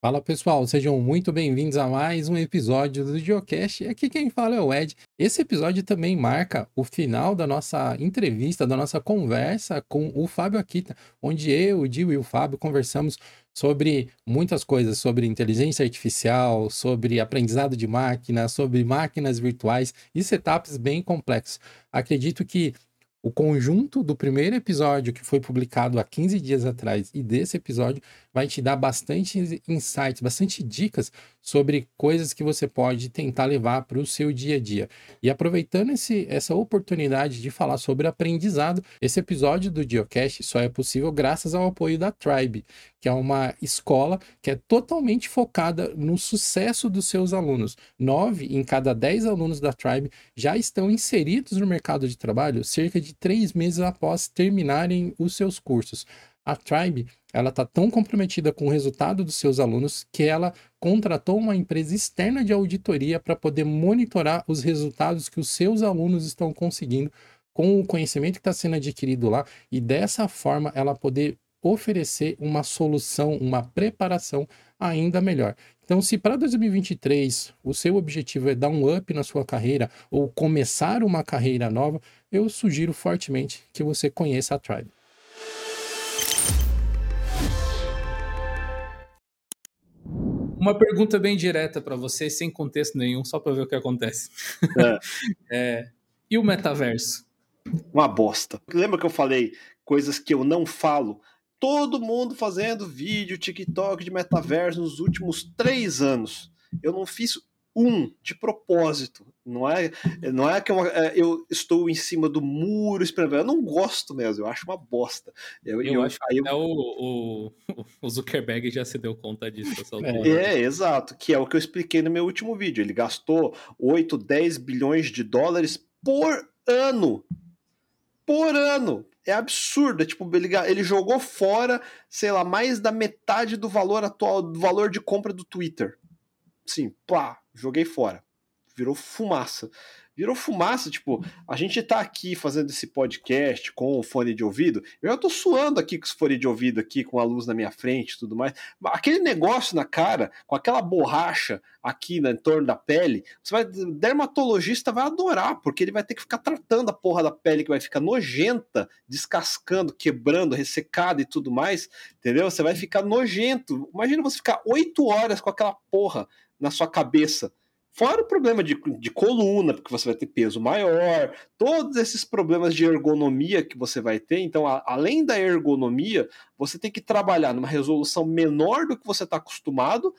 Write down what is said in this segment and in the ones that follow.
Fala pessoal, sejam muito bem-vindos a mais um episódio do Geocast. Aqui quem fala é o Ed. Esse episódio também marca o final da nossa entrevista, da nossa conversa com o Fábio Akita, onde eu, o Dio e o Fábio conversamos sobre muitas coisas, sobre inteligência artificial, sobre aprendizado de máquina, sobre máquinas virtuais e setups bem complexos. Acredito que o conjunto do primeiro episódio que foi publicado há 15 dias atrás e desse episódio vai te dar bastante insights, bastante dicas sobre coisas que você pode tentar levar para o seu dia a dia. E aproveitando esse, essa oportunidade de falar sobre aprendizado, esse episódio do Geocast só é possível graças ao apoio da Tribe, que é uma escola que é totalmente focada no sucesso dos seus alunos. Nove em cada dez alunos da Tribe já estão inseridos no mercado de trabalho cerca de três meses após terminarem os seus cursos. A Tribe ela está tão comprometida com o resultado dos seus alunos que ela contratou uma empresa externa de auditoria para poder monitorar os resultados que os seus alunos estão conseguindo com o conhecimento que está sendo adquirido lá e dessa forma ela poder oferecer uma solução, uma preparação ainda melhor. Então, se para 2023 o seu objetivo é dar um up na sua carreira ou começar uma carreira nova, eu sugiro fortemente que você conheça a Tribe. Uma pergunta bem direta para você, sem contexto nenhum, só para ver o que acontece. É. é, e o metaverso? Uma bosta. Lembra que eu falei coisas que eu não falo? Todo mundo fazendo vídeo, TikTok de metaverso nos últimos três anos. Eu não fiz um de propósito. Não é, não é que eu, é, eu estou em cima do muro esperando. Eu não gosto mesmo, eu acho uma bosta. Eu, eu, eu acho que até eu... o, o, Zuckerberg já se deu conta disso. É, é, exato, que é o que eu expliquei no meu último vídeo. Ele gastou 8, 10 bilhões de dólares por ano. Por ano. É absurdo. É tipo, ele, ele jogou fora, sei lá, mais da metade do valor atual, do valor de compra do Twitter. Sim, plá, joguei fora. Virou fumaça. Virou fumaça, tipo, a gente tá aqui fazendo esse podcast com o fone de ouvido. Eu já tô suando aqui com esse fone de ouvido aqui, com a luz na minha frente e tudo mais. Aquele negócio na cara, com aquela borracha aqui no torno da pele, você vai. Dermatologista vai adorar, porque ele vai ter que ficar tratando a porra da pele que vai ficar nojenta, descascando, quebrando, ressecada e tudo mais. Entendeu? Você vai ficar nojento. Imagina você ficar oito horas com aquela porra na sua cabeça. Fora o problema de, de coluna, porque você vai ter peso maior, todos esses problemas de ergonomia que você vai ter. Então, a, além da ergonomia, você tem que trabalhar numa resolução menor do que você está acostumado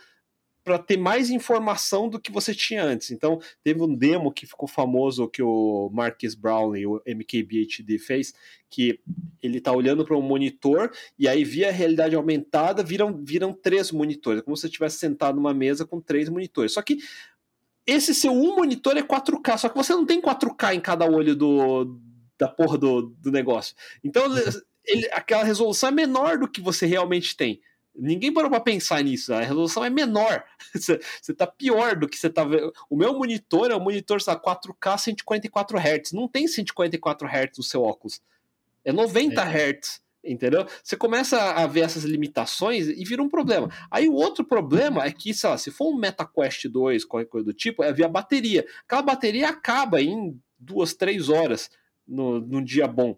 para ter mais informação do que você tinha antes. Então, teve um demo que ficou famoso que o Marcus Brownlee, o MKBHD, fez, que ele está olhando para um monitor e aí, via a realidade aumentada, viram, viram três monitores, como se você estivesse sentado numa mesa com três monitores. Só que esse seu um monitor é 4K, só que você não tem 4K em cada olho do, da porra do, do negócio. Então, ele, aquela resolução é menor do que você realmente tem. Ninguém parou para pensar nisso. A resolução é menor. Você, tá pior do que você tá vendo. O meu monitor é um monitor sabe, 4K 144 Hz. Não tem 144 Hz no seu óculos. É 90 é. Hz. Entendeu? Você começa a ver essas limitações e vira um problema. Aí o outro problema é que, sei lá, se for um MetaQuest 2, qualquer coisa do tipo, é ver a bateria. Aquela bateria acaba em duas, três horas no, num dia bom.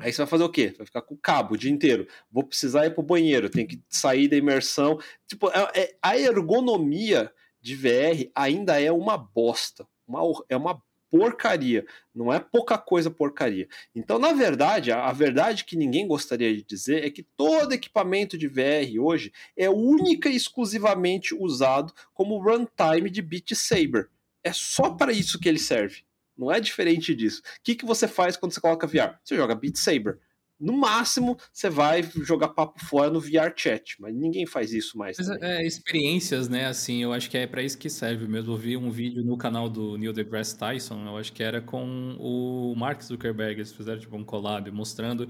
Aí você vai fazer o quê? Vai ficar com o cabo o dia inteiro. Vou precisar ir pro banheiro, tem que sair da imersão. Tipo, é, é, a ergonomia de VR ainda é uma bosta. Uma, é uma porcaria. Não é pouca coisa porcaria. Então, na verdade, a, a, verdade que ninguém gostaria de dizer é que todo equipamento de VR hoje é única e exclusivamente usado como runtime de Beat Saber. É só para isso que ele serve. Não é diferente disso. O que, que você faz quando você coloca VR? Você joga Beat Saber. No máximo, você vai jogar papo fora no VR chat, mas ninguém faz isso mais. Mas, é, experiências, né? Assim, eu acho que é para isso que serve mesmo. Eu vi um vídeo no canal do Neil deGrasse Tyson, eu acho que era com o Mark Zuckerberg, eles fizeram tipo um collab mostrando.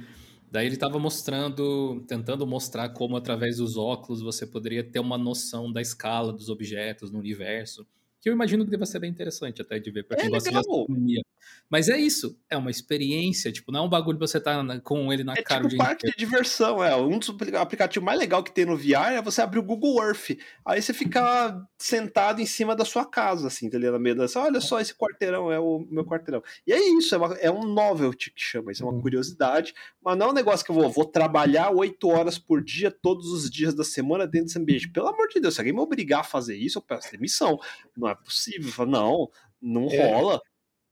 Daí ele estava mostrando, tentando mostrar como através dos óculos você poderia ter uma noção da escala dos objetos no universo que eu imagino que deva ser bem interessante até de ver para quem é gosta de astronomia. Mas é isso, é uma experiência, tipo, não é um bagulho você tá com ele na é cara tipo um parque de diversão, é. Um dos aplicativos mais legais que tem no VR é você abrir o Google Earth. Aí você fica sentado em cima da sua casa, assim, entendeu? Na meio da... Olha só, esse quarteirão é o meu quarteirão. E é isso, é, uma, é um novelty que chama, isso é uma uhum. curiosidade, mas não é um negócio que eu vou, vou trabalhar oito horas por dia, todos os dias da semana dentro desse ambiente. Pelo amor de Deus, se alguém me obrigar a fazer isso, eu peço demissão. Não é possível. Não, não é. rola.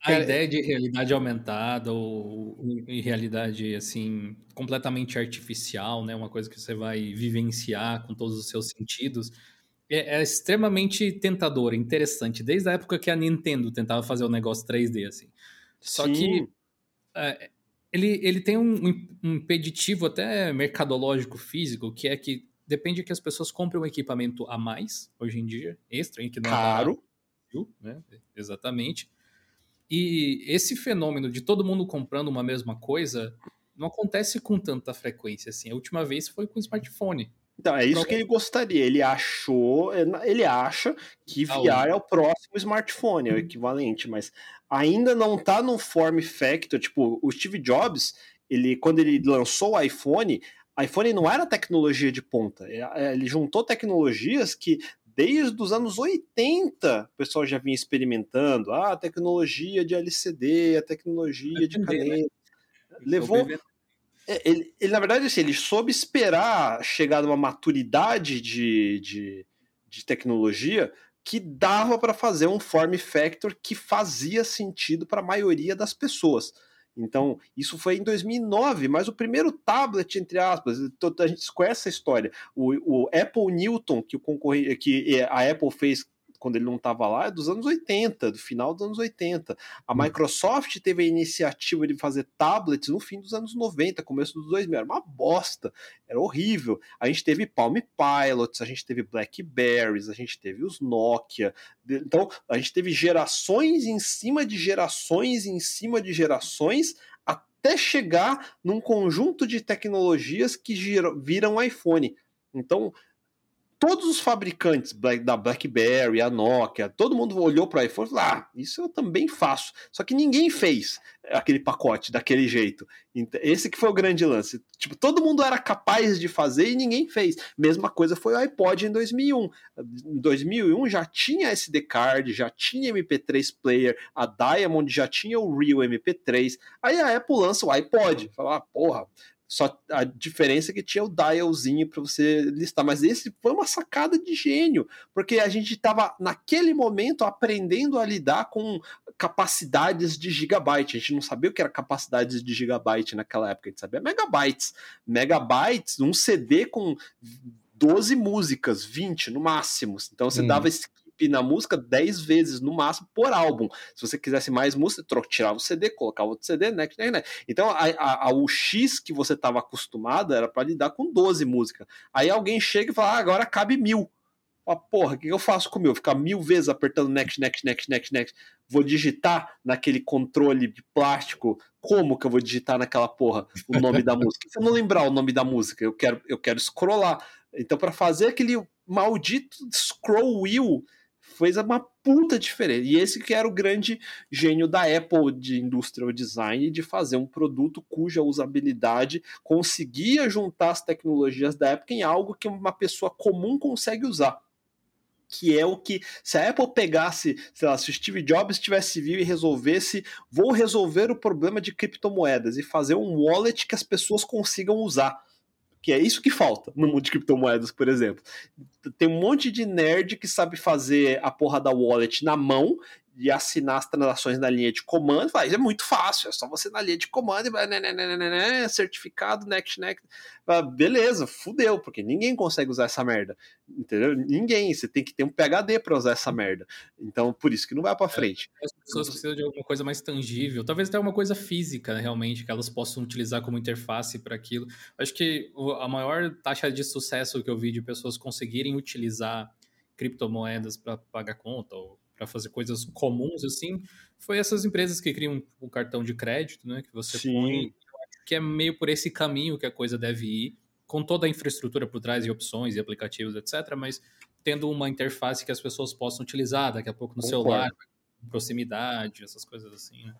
A é. ideia de realidade aumentada ou em realidade assim completamente artificial, né, uma coisa que você vai vivenciar com todos os seus sentidos, é, é extremamente tentadora, interessante. Desde a época que a Nintendo tentava fazer o um negócio 3D assim. Só Sim. que é, ele, ele tem um, um impeditivo até mercadológico físico, que é que depende que as pessoas comprem um equipamento a mais hoje em dia, extra, que não é caro, é né? Exatamente. E esse fenômeno de todo mundo comprando uma mesma coisa não acontece com tanta frequência assim. A última vez foi com o smartphone. Então, é isso que ele gostaria. Ele achou, ele acha que VR é o próximo smartphone, é o equivalente, mas ainda não tá no form factor. Tipo, o Steve Jobs, ele, quando ele lançou o iPhone, iPhone não era tecnologia de ponta. É, ele juntou tecnologias que desde os anos 80 o pessoal já vinha experimentando. Ah, a tecnologia de LCD, a tecnologia de né? caneta. Levou. É, ele, ele, na verdade, assim, ele soube esperar chegar numa maturidade de, de, de tecnologia que dava para fazer um form factor que fazia sentido para a maioria das pessoas. Então, isso foi em 2009, mas o primeiro tablet, entre aspas, a gente conhece essa história. O, o Apple Newton, que, o que a Apple fez quando ele não estava lá, é dos anos 80, do final dos anos 80. A hum. Microsoft teve a iniciativa de fazer tablets no fim dos anos 90, começo dos 2000. Era uma bosta, era horrível. A gente teve Palm Pilots, a gente teve Blackberries, a gente teve os Nokia. Então, a gente teve gerações em cima de gerações em cima de gerações até chegar num conjunto de tecnologias que viram iPhone. Então, todos os fabricantes da BlackBerry, a Nokia, todo mundo olhou para o iPhone e falou: ah, isso eu também faço. Só que ninguém fez aquele pacote daquele jeito. Esse que foi o grande lance. Tipo, todo mundo era capaz de fazer e ninguém fez. Mesma coisa foi o iPod em 2001. Em 2001 já tinha SD card, já tinha MP3 player, a Diamond já tinha o Real MP3. Aí a Apple lança o iPod. Fala, ah, porra, só a diferença é que tinha o dialzinho para você listar, mas esse foi uma sacada de gênio, porque a gente estava naquele momento aprendendo a lidar com capacidades de gigabyte. A gente não sabia o que era capacidades de gigabyte naquela época, a gente sabia megabytes. Megabytes, um CD com 12 músicas, 20 no máximo. Então você hum. dava esse na música 10 vezes no máximo por álbum. Se você quisesse mais música, tirava o CD, colocava outro CD, né, né. Então a, a, a, o X que você estava acostumado era para lidar com 12 músicas. Aí alguém chega e fala, ah, agora cabe mil. Ah, porra, o que eu faço com o meu? Ficar mil vezes apertando next, next, next, next, next. Vou digitar naquele controle de plástico. Como que eu vou digitar naquela porra o nome da música? Se eu não lembrar o nome da música, eu quero, eu quero scrollar. Então, para fazer aquele maldito scroll wheel, fez uma puta diferença. E esse que era o grande gênio da Apple de industrial design, de fazer um produto cuja usabilidade conseguia juntar as tecnologias da época em algo que uma pessoa comum consegue usar que é o que se a Apple pegasse, sei lá, se o Steve Jobs tivesse vivo e resolvesse, vou resolver o problema de criptomoedas e fazer um wallet que as pessoas consigam usar que é isso que falta no mundo de criptomoedas, por exemplo. Tem um monte de nerd que sabe fazer a porra da wallet na mão de assinar as transações na linha de comando, fala, é muito fácil, é só você na linha de comando e vai, né, né, né, né, né certificado, next, next. beleza, fudeu, porque ninguém consegue usar essa merda, entendeu? Ninguém, você tem que ter um PHD para usar essa merda. Então, por isso que não vai para frente. É, as pessoas precisam de alguma coisa mais tangível, talvez até uma coisa física, realmente, que elas possam utilizar como interface para aquilo. Acho que a maior taxa de sucesso que eu vi de pessoas conseguirem utilizar criptomoedas para pagar conta ou para fazer coisas comuns assim, foi essas empresas que criam o cartão de crédito, né? Que você Sim. põe. Eu acho que é meio por esse caminho que a coisa deve ir, com toda a infraestrutura por trás e opções e aplicativos, etc. Mas tendo uma interface que as pessoas possam utilizar daqui a pouco no Concordo. celular, proximidade, essas coisas assim, né?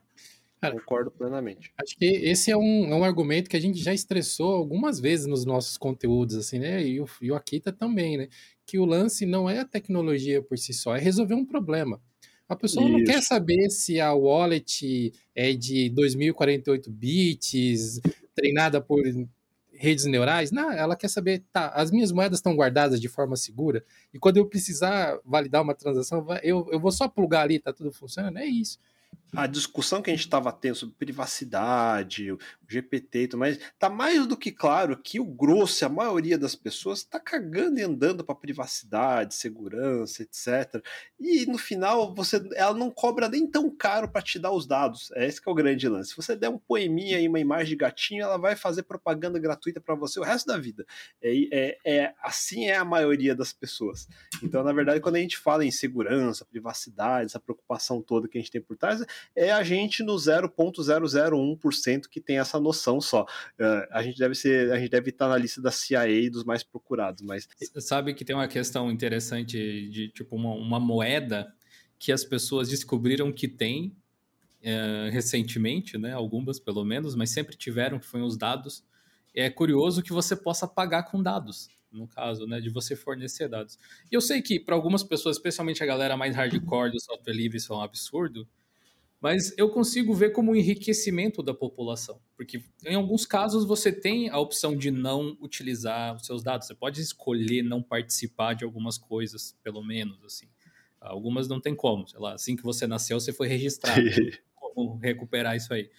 Cara, Concordo plenamente. Acho que esse é um, é um argumento que a gente já estressou algumas vezes nos nossos conteúdos, assim, né? E o, e o Akita também, né? Que o lance não é a tecnologia por si só, é resolver um problema. A pessoa Isso. não quer saber se a wallet é de 2048 bits, treinada por redes neurais. Não, ela quer saber, tá, as minhas moedas estão guardadas de forma segura, e quando eu precisar validar uma transação, eu, eu vou só plugar ali, tá tudo funcionando, é isso a discussão que a gente estava tendo sobre privacidade, GPT e tudo mais, tá mais do que claro que o grosso, a maioria das pessoas, está cagando e andando para privacidade, segurança, etc. E no final, você, ela não cobra nem tão caro para te dar os dados. É esse que é o grande lance. Se você der um poeminha e uma imagem de gatinho, ela vai fazer propaganda gratuita para você o resto da vida. É, é, é, assim é a maioria das pessoas. Então, na verdade, quando a gente fala em segurança, privacidade, essa preocupação toda que a gente tem por trás, é a gente no 0.001% que tem essa noção só. Uh, a gente deve ser, a gente deve estar na lista da CIA dos mais procurados, mas sabe que tem uma questão interessante de tipo uma, uma moeda que as pessoas descobriram que tem uh, recentemente, né? Algumas pelo menos, mas sempre tiveram que foi os dados. É curioso que você possa pagar com dados no caso, né, de você fornecer dados. E eu sei que para algumas pessoas, especialmente a galera mais hardcore do software livre, isso é um absurdo, mas eu consigo ver como um enriquecimento da população, porque em alguns casos você tem a opção de não utilizar os seus dados, você pode escolher não participar de algumas coisas, pelo menos assim. Algumas não tem como, sei lá, assim que você nasceu você foi registrado, como recuperar isso aí.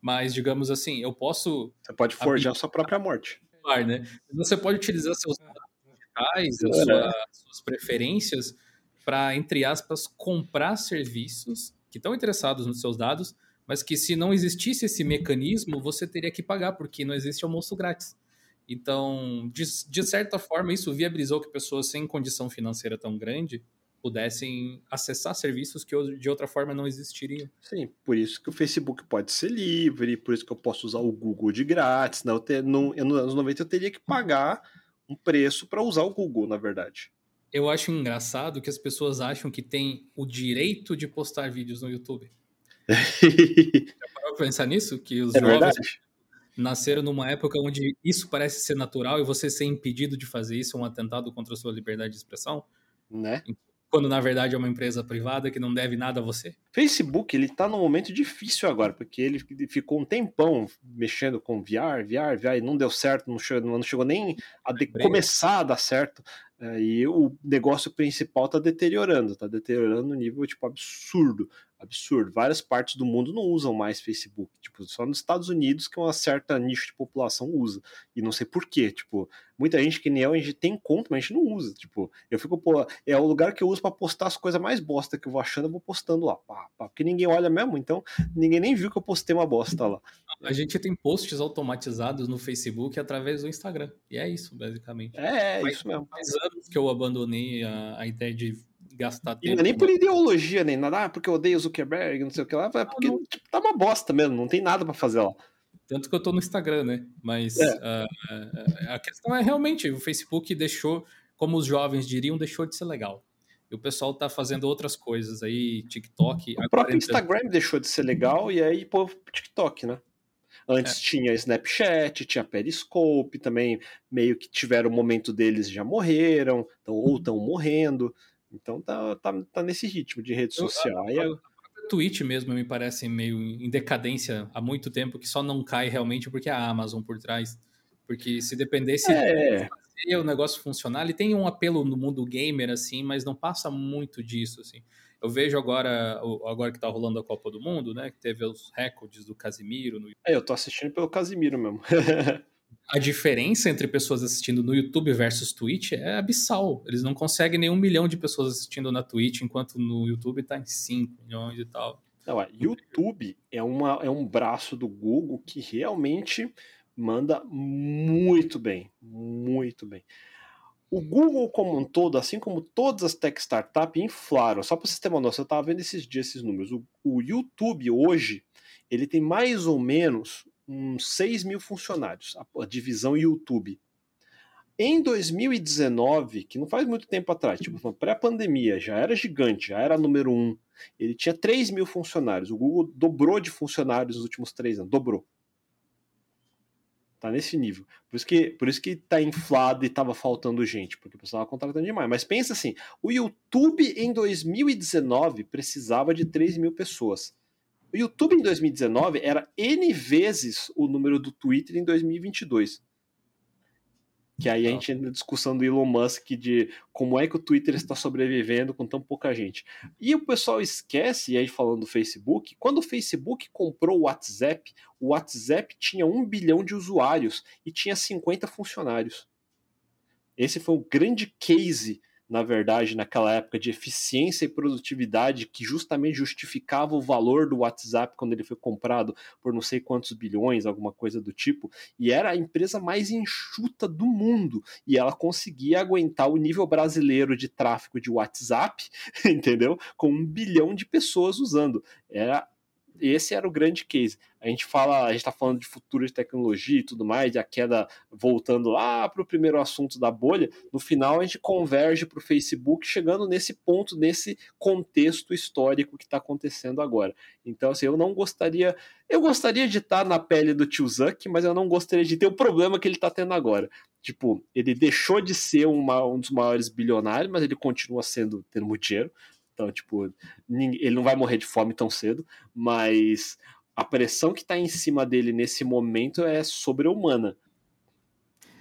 Mas digamos assim, eu posso Você pode forjar a sua própria morte. Né? Você pode utilizar seus dados digitais, é. sua, suas preferências para entre aspas comprar serviços que estão interessados nos seus dados, mas que se não existisse esse mecanismo, você teria que pagar, porque não existe almoço grátis. Então, de, de certa forma, isso viabilizou que pessoas sem condição financeira tão grande pudessem acessar serviços que de outra forma não existiriam. Sim, por isso que o Facebook pode ser livre, por isso que eu posso usar o Google de grátis. Né? Eu ter, no, nos anos 90 eu teria que pagar um preço para usar o Google, na verdade eu acho engraçado que as pessoas acham que tem o direito de postar vídeos no YouTube. Já parou pra pensar nisso? Que os é jovens verdade. nasceram numa época onde isso parece ser natural e você ser impedido de fazer isso é um atentado contra a sua liberdade de expressão? Né? Quando na verdade é uma empresa privada que não deve nada a você. Facebook, ele tá num momento difícil agora, porque ele ficou um tempão mexendo com VR, VR, VR, e não deu certo, não chegou, não chegou nem a de, começar a dar certo. E o negócio principal está deteriorando, está deteriorando no nível tipo absurdo absurdo. Várias partes do mundo não usam mais Facebook. Tipo, só nos Estados Unidos que uma certa nicho de população usa. E não sei porquê. Tipo, muita gente que nem eu, a gente tem conta, mas a gente não usa. Tipo, eu fico, pô, é o lugar que eu uso para postar as coisas mais bosta que eu vou achando, eu vou postando lá. Pá, pá, porque ninguém olha mesmo, então ninguém nem viu que eu postei uma bosta lá. A gente tem posts automatizados no Facebook através do Instagram. E é isso, basicamente. É, é isso mesmo. Faz anos que eu abandonei a, a ideia de gastar tempo. E não é nem por ideologia, nem nada, ah, porque eu odeio Zuckerberg, não sei o que lá, é porque não, tipo, tá uma bosta mesmo, não tem nada para fazer lá. Tanto que eu tô no Instagram, né? Mas é. uh, a questão é realmente, o Facebook deixou, como os jovens diriam, deixou de ser legal. E o pessoal tá fazendo outras coisas aí, TikTok. O próprio Instagram deixou de ser legal e aí pô, TikTok, né? Antes é. tinha Snapchat, tinha Periscope também, meio que tiveram o momento deles já morreram, então, ou estão morrendo. Então tá, tá, tá nesse ritmo de rede social. Eu, a, a, Twitch mesmo me parece meio em decadência há muito tempo, que só não cai realmente porque a Amazon por trás. Porque se dependesse é. de fazer o negócio funcionar, ele tem um apelo no mundo gamer, assim, mas não passa muito disso, assim. Eu vejo agora, agora que tá rolando a Copa do Mundo, né? Que teve os recordes do Casimiro. No... É, eu tô assistindo pelo Casimiro mesmo. a diferença entre pessoas assistindo no YouTube versus Twitch é abissal. Eles não conseguem nem um milhão de pessoas assistindo na Twitch, enquanto no YouTube tá em 5 milhões e tal. Não, é, YouTube é, uma, é um braço do Google que realmente manda muito bem, muito bem. O Google como um todo, assim como todas as tech startups, inflaram. Só para vocês terem uma noção, eu estava vendo esses dias esses números. O, o YouTube hoje, ele tem mais ou menos uns 6 mil funcionários, a, a divisão YouTube. Em 2019, que não faz muito tempo atrás, tipo, pré-pandemia, já era gigante, já era número um. Ele tinha 3 mil funcionários. O Google dobrou de funcionários nos últimos três anos. Dobrou. Tá nesse nível. Por isso que, por isso que tá inflado e tava faltando gente, porque o pessoal tava contratando demais. Mas pensa assim, o YouTube em 2019 precisava de 3 mil pessoas. O YouTube em 2019 era N vezes o número do Twitter em 2022. Que aí a gente entra na discussão do Elon Musk de como é que o Twitter está sobrevivendo com tão pouca gente. E o pessoal esquece, e aí falando do Facebook, quando o Facebook comprou o WhatsApp, o WhatsApp tinha um bilhão de usuários e tinha 50 funcionários. Esse foi o grande case na verdade, naquela época de eficiência e produtividade que justamente justificava o valor do WhatsApp quando ele foi comprado por não sei quantos bilhões, alguma coisa do tipo, e era a empresa mais enxuta do mundo, e ela conseguia aguentar o nível brasileiro de tráfego de WhatsApp, entendeu? Com um bilhão de pessoas usando. Era esse era o grande case. A gente fala, a gente está falando de futuro de tecnologia e tudo mais, e a queda voltando lá para o primeiro assunto da bolha. No final, a gente converge para o Facebook, chegando nesse ponto, nesse contexto histórico que está acontecendo agora. Então, assim, eu não gostaria. Eu gostaria de estar tá na pele do tio Zuck, mas eu não gostaria de ter o problema que ele está tendo agora. Tipo, ele deixou de ser uma, um dos maiores bilionários, mas ele continua sendo tendo muito dinheiro. Então, tipo, ele não vai morrer de fome tão cedo, mas a pressão que está em cima dele nesse momento é sobre-humana.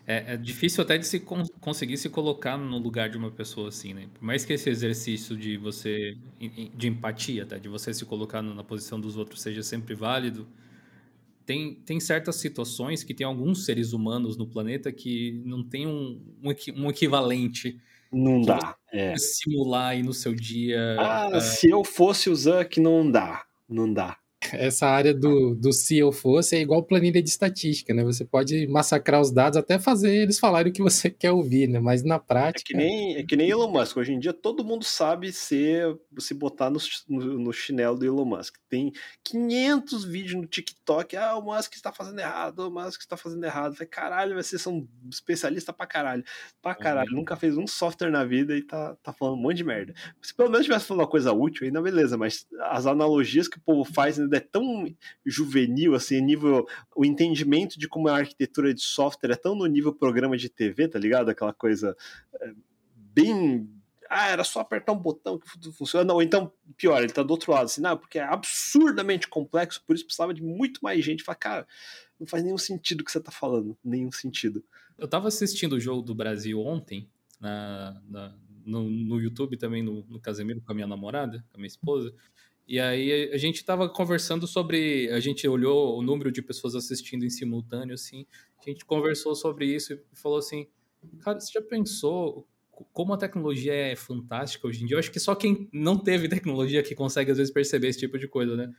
É, é, difícil até de se con conseguir se colocar no lugar de uma pessoa assim, né? Por mais que esse exercício de você, de empatia, tá? de você se colocar na posição dos outros seja sempre válido, tem, tem certas situações que tem alguns seres humanos no planeta que não tem um, um, um equivalente não dá. É. Simular aí no seu dia. Ah, é... se eu fosse o Zuck, não dá. Não dá essa área do, do se eu fosse é igual planilha de estatística, né? Você pode massacrar os dados até fazer eles falarem o que você quer ouvir, né? Mas na prática. É que nem, é que nem Elon Musk. Hoje em dia todo mundo sabe ser, se botar no, no, no chinelo do Elon Musk. Tem 500 vídeos no TikTok. Ah, o Musk está fazendo errado, o Musk está fazendo errado. Falei, caralho, vocês são especialista pra caralho. Pra caralho. Uhum. Nunca fez um software na vida e tá, tá falando um monte de merda. Se pelo menos tivesse falando uma coisa útil, ainda beleza, mas as analogias que o povo faz ainda é tão juvenil, assim, nível. O entendimento de como é a arquitetura de software é tão no nível programa de TV, tá ligado? Aquela coisa é, bem. Ah, era só apertar um botão que funciona. Ou então, pior, ele tá do outro lado, assim, não, porque é absurdamente complexo, por isso precisava de muito mais gente. Fala, cara, não faz nenhum sentido o que você tá falando. Nenhum sentido. Eu tava assistindo o jogo do Brasil ontem, na, na no, no, YouTube também, no, no Casemiro, com a minha namorada, com a minha esposa. E aí a gente estava conversando sobre. A gente olhou o número de pessoas assistindo em simultâneo, assim. A gente conversou sobre isso e falou assim: Cara, você já pensou como a tecnologia é fantástica hoje em dia? Eu acho que só quem não teve tecnologia que consegue às vezes perceber esse tipo de coisa, né?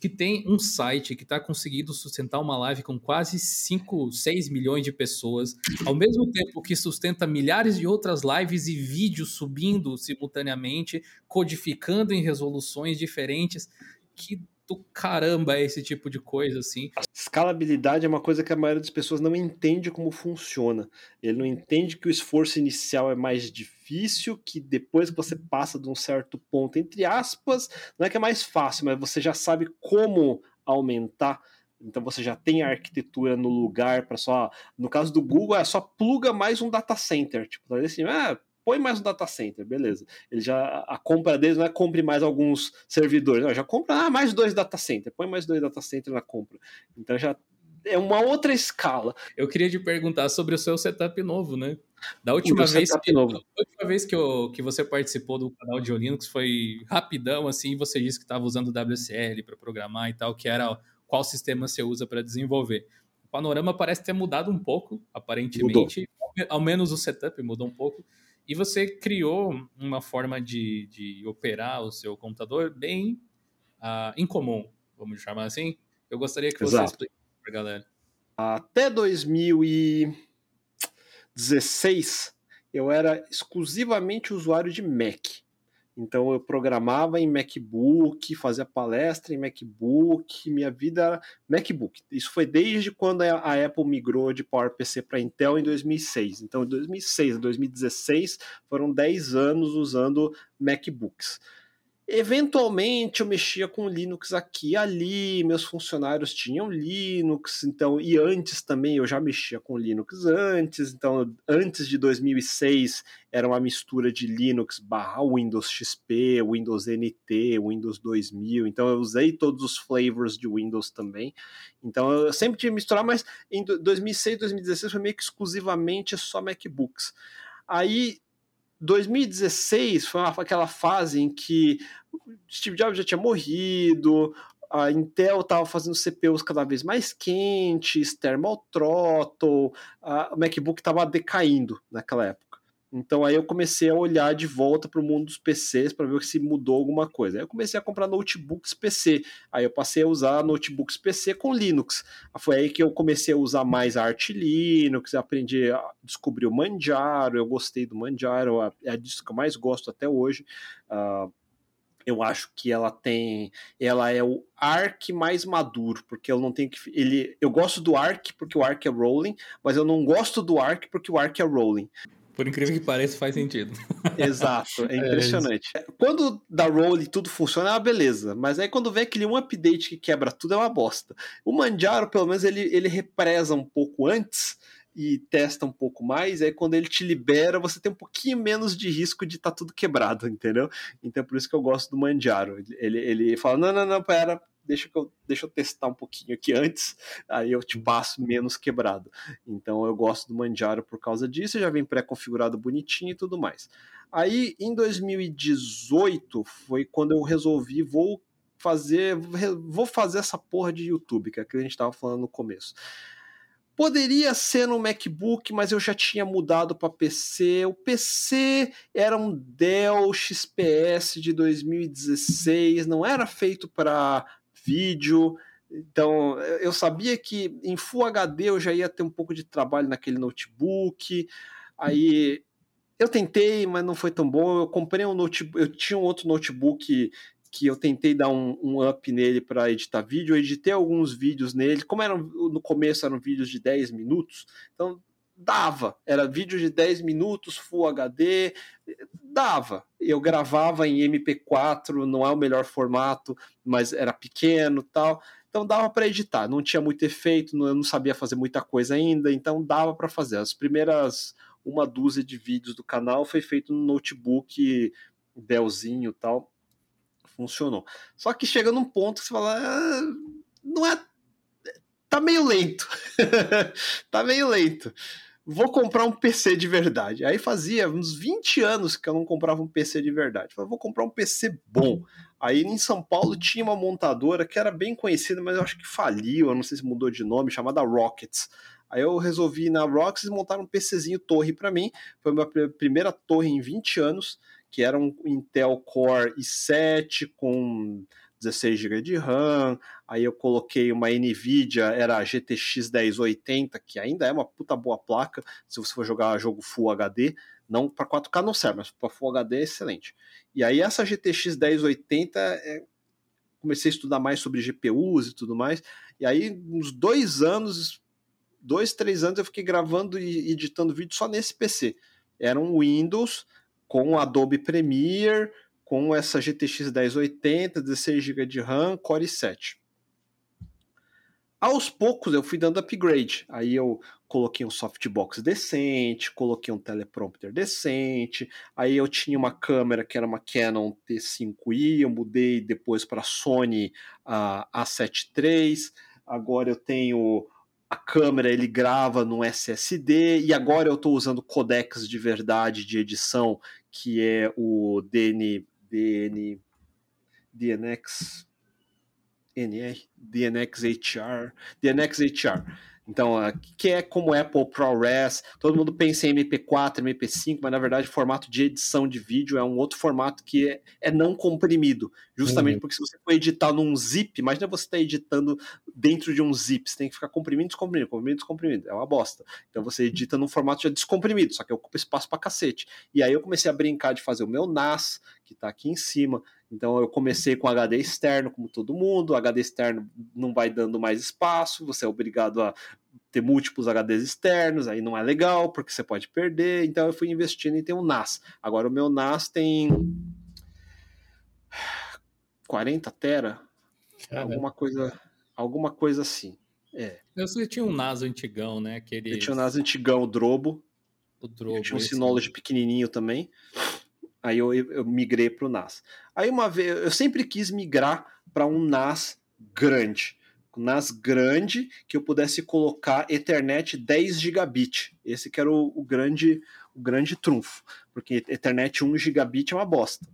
Que tem um site que está conseguindo sustentar uma live com quase 5, 6 milhões de pessoas, ao mesmo tempo que sustenta milhares de outras lives e vídeos subindo simultaneamente, codificando em resoluções diferentes. Que do caramba é esse tipo de coisa, assim. Escalabilidade é uma coisa que a maioria das pessoas não entende como funciona. Ele não entende que o esforço inicial é mais difícil, que depois que você passa de um certo ponto, entre aspas, não é que é mais fácil, mas você já sabe como aumentar. Então você já tem a arquitetura no lugar para só. No caso do Google, é só pluga mais um data center. Tipo, assim, ah, põe mais um data center, beleza. Ele já a compra deles não é compre mais alguns servidores, não, já compra ah, mais dois data center, põe mais dois data center na compra. Então já é uma outra escala. Eu queria te perguntar sobre o seu setup novo, né? Da última vez que, novo. Da última vez que, eu, que você participou do canal de Linux foi rapidão assim, você disse que estava usando WSL para programar e tal, que era qual sistema você usa para desenvolver. O panorama parece ter mudado um pouco, aparentemente, mudou. ao menos o setup mudou um pouco. E você criou uma forma de, de operar o seu computador bem uh, incomum, vamos chamar assim. Eu gostaria que você explicasse para a galera. Até 2016, eu era exclusivamente usuário de Mac. Então eu programava em MacBook, fazia palestra em MacBook, minha vida era MacBook. Isso foi desde quando a Apple migrou de PowerPC para Intel em 2006. Então, de 2006 a 2016 foram 10 anos usando MacBooks. Eventualmente eu mexia com Linux aqui e ali, meus funcionários tinham Linux, então e antes também eu já mexia com Linux antes, então antes de 2006 era uma mistura de Linux barra Windows XP, Windows NT, Windows 2000, então eu usei todos os flavors de Windows também, então eu sempre tinha que misturar, mas em 2006, 2016 foi meio que exclusivamente só MacBooks. Aí 2016 foi uma, aquela fase em que Steve Jobs já tinha morrido, a Intel estava fazendo CPUs cada vez mais quentes, thermal throttle, a, o MacBook estava decaindo naquela época. Então aí eu comecei a olhar de volta para o mundo dos PCs para ver se mudou alguma coisa. Aí eu comecei a comprar notebooks PC. Aí eu passei a usar notebooks PC com Linux. Foi aí que eu comecei a usar mais Arch Linux, aprendi a descobrir o Manjaro, eu gostei do Manjaro, é a disso que eu mais gosto até hoje. Uh, eu acho que ela tem, ela é o Arc mais maduro, porque eu não tenho que ele, eu gosto do Arc porque o Arc é rolling, mas eu não gosto do Arc porque o Arc é rolling. Por incrível que pareça, faz sentido. Exato, é, é impressionante. É quando dá roll e tudo funciona, é uma beleza. Mas aí quando vem aquele um update que quebra tudo, é uma bosta. O Manjaro, pelo menos, ele, ele represa um pouco antes e testa um pouco mais, aí quando ele te libera, você tem um pouquinho menos de risco de estar tá tudo quebrado, entendeu? Então é por isso que eu gosto do Manjaro. Ele, ele fala: não, não, não, pera, deixa, eu, deixa eu testar um pouquinho aqui antes, aí eu te passo menos quebrado. Então eu gosto do Manjaro por causa disso, já vem pré-configurado bonitinho e tudo mais. Aí em 2018 foi quando eu resolvi, vou fazer, vou fazer essa porra de YouTube, que é que a gente estava falando no começo. Poderia ser no MacBook, mas eu já tinha mudado para PC. O PC era um Dell XPS de 2016, não era feito para vídeo. Então, eu sabia que em Full HD eu já ia ter um pouco de trabalho naquele notebook. Aí eu tentei, mas não foi tão bom. Eu comprei um notebook, eu tinha um outro notebook que eu tentei dar um, um up nele para editar vídeo. Eu editei alguns vídeos nele. Como eram no começo eram vídeos de 10 minutos, então dava. Era vídeo de 10 minutos, Full HD, dava. Eu gravava em MP4, não é o melhor formato, mas era pequeno tal. Então dava para editar, não tinha muito efeito, eu não sabia fazer muita coisa ainda, então dava para fazer. As primeiras uma dúzia de vídeos do canal foi feito no notebook Dellzinho tal, funcionou. Só que chega num ponto que você fala, ah, não é tá meio lento. tá meio lento vou comprar um PC de verdade. Aí fazia uns 20 anos que eu não comprava um PC de verdade. Falei, vou comprar um PC bom. Aí em São Paulo tinha uma montadora que era bem conhecida, mas eu acho que faliu, eu não sei se mudou de nome, chamada Rockets. Aí eu resolvi ir na Rockets montar um PCzinho torre para mim. Foi a minha primeira torre em 20 anos, que era um Intel Core i7 com 16 GB de RAM, aí eu coloquei uma NVIDIA, era a GTX 1080, que ainda é uma puta boa placa, se você for jogar jogo Full HD, não para 4K não serve, mas para Full HD é excelente. E aí essa GTX 1080, é, comecei a estudar mais sobre GPUs e tudo mais, e aí uns dois anos, dois, três anos eu fiquei gravando e editando vídeo só nesse PC. Era um Windows com Adobe Premiere, com essa GTX 1080, 16 GB de RAM, Core i7. Aos poucos eu fui dando upgrade. Aí eu coloquei um softbox decente, coloquei um teleprompter decente. Aí eu tinha uma câmera que era uma Canon T5i, eu mudei depois para Sony a A7 III. Agora eu tenho a câmera, ele grava no SSD e agora eu estou usando codecs de verdade de edição, que é o DN DN, DNX, NR, DNX HR, DNX HR. Então, que é como Apple ProRes, todo mundo pensa em MP4, MP5, mas na verdade o formato de edição de vídeo é um outro formato que é, é não comprimido, justamente uhum. porque se você for editar num zip, imagina você estar tá editando dentro de um zip, você tem que ficar comprimindo, descomprimindo, comprimindo, descomprimindo, é uma bosta. Então você edita num formato já descomprimido, só que ocupa espaço pra cacete. E aí eu comecei a brincar de fazer o meu NAS, que tá aqui em cima, então eu comecei com HD externo, como todo mundo. HD externo não vai dando mais espaço, você é obrigado a ter múltiplos HDs externos, aí não é legal, porque você pode perder. Então eu fui investindo em ter um NAS. Agora o meu NAS tem 40 tera, Caramba. alguma coisa, alguma coisa assim. É. Eu sei que tinha um NAS antigão, né? Aquele... Eu tinha um NAS antigão, o Drobo. O Drobo. Eu tinha um Synology pequenininho também. Aí eu, eu migrei para o NAS. Aí uma vez, eu sempre quis migrar para um NAS grande. NAS grande que eu pudesse colocar Ethernet 10 gigabit. Esse que era o, o grande o grande trunfo, porque Ethernet 1 gigabit é uma bosta.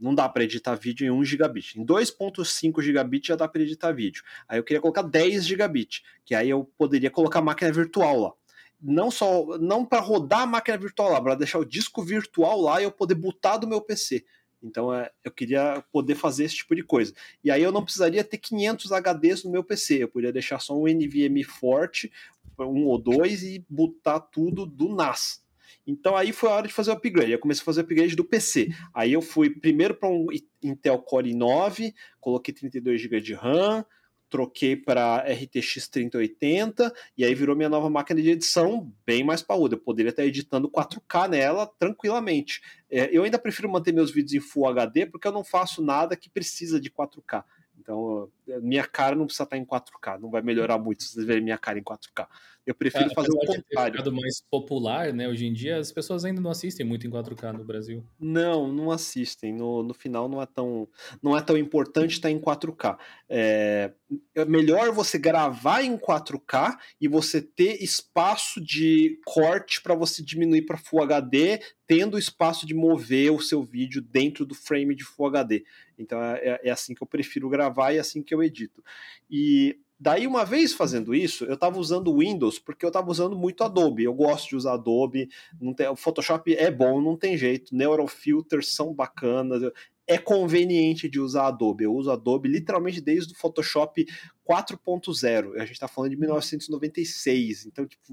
Não dá para editar vídeo em 1 gigabit. Em 2.5 gigabit já dá para editar vídeo. Aí eu queria colocar 10 gigabit, que aí eu poderia colocar máquina virtual lá não só não para rodar a máquina virtual lá, para deixar o disco virtual lá e eu poder botar do meu PC. Então é, eu queria poder fazer esse tipo de coisa. E aí eu não precisaria ter 500 HDs no meu PC, eu poderia deixar só um NVMe forte, um ou dois e botar tudo do NAS. Então aí foi a hora de fazer o upgrade. Eu comecei a fazer o upgrade do PC. Aí eu fui primeiro para um Intel Core i9, coloquei 32 GB de RAM, troquei para RTX 3080 e aí virou minha nova máquina de edição bem mais pauda. Eu poderia estar editando 4K nela tranquilamente. É, eu ainda prefiro manter meus vídeos em Full HD porque eu não faço nada que precisa de 4K. Então, minha cara não precisa estar em 4K, não vai melhorar muito se vocês verem minha cara em 4K. Eu prefiro é, fazer o contrário. De mais popular, né? Hoje em dia, as pessoas ainda não assistem muito em 4K no Brasil. Não, não assistem. No, no final, não é tão, não é tão importante estar em 4K. É, é melhor você gravar em 4K e você ter espaço de corte para você diminuir para Full HD, tendo espaço de mover o seu vídeo dentro do frame de Full HD. Então é, é assim que eu prefiro gravar e é assim que eu edito. E Daí, uma vez fazendo isso, eu estava usando Windows porque eu estava usando muito Adobe. Eu gosto de usar Adobe. Não tem, o Photoshop é bom, não tem jeito. Neurofilters são bacanas. É conveniente de usar Adobe. Eu uso Adobe literalmente desde o Photoshop 4.0. A gente está falando de 1996. Então, tipo,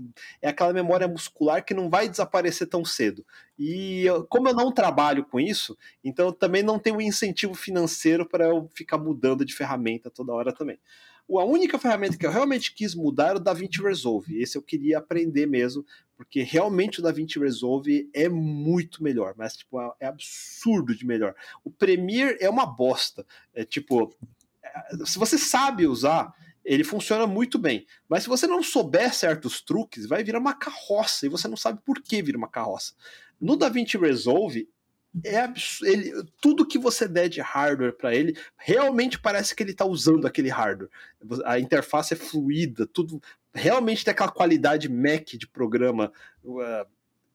é aquela memória muscular que não vai desaparecer tão cedo. E eu, como eu não trabalho com isso, então eu também não tenho incentivo financeiro para eu ficar mudando de ferramenta toda hora também. A única ferramenta que eu realmente quis mudar era o DaVinci Resolve. Esse eu queria aprender mesmo, porque realmente o DaVinci Resolve é muito melhor, mas tipo, é, é absurdo de melhor. O Premiere é uma bosta. É tipo, é, se você sabe usar, ele funciona muito bem. Mas se você não souber certos truques, vai virar uma carroça e você não sabe por que vira uma carroça. No DaVinci Resolve, é ele, tudo que você der de hardware para ele, realmente parece que ele está usando aquele hardware. A interface é fluida, tudo realmente tem aquela qualidade Mac de programa uh,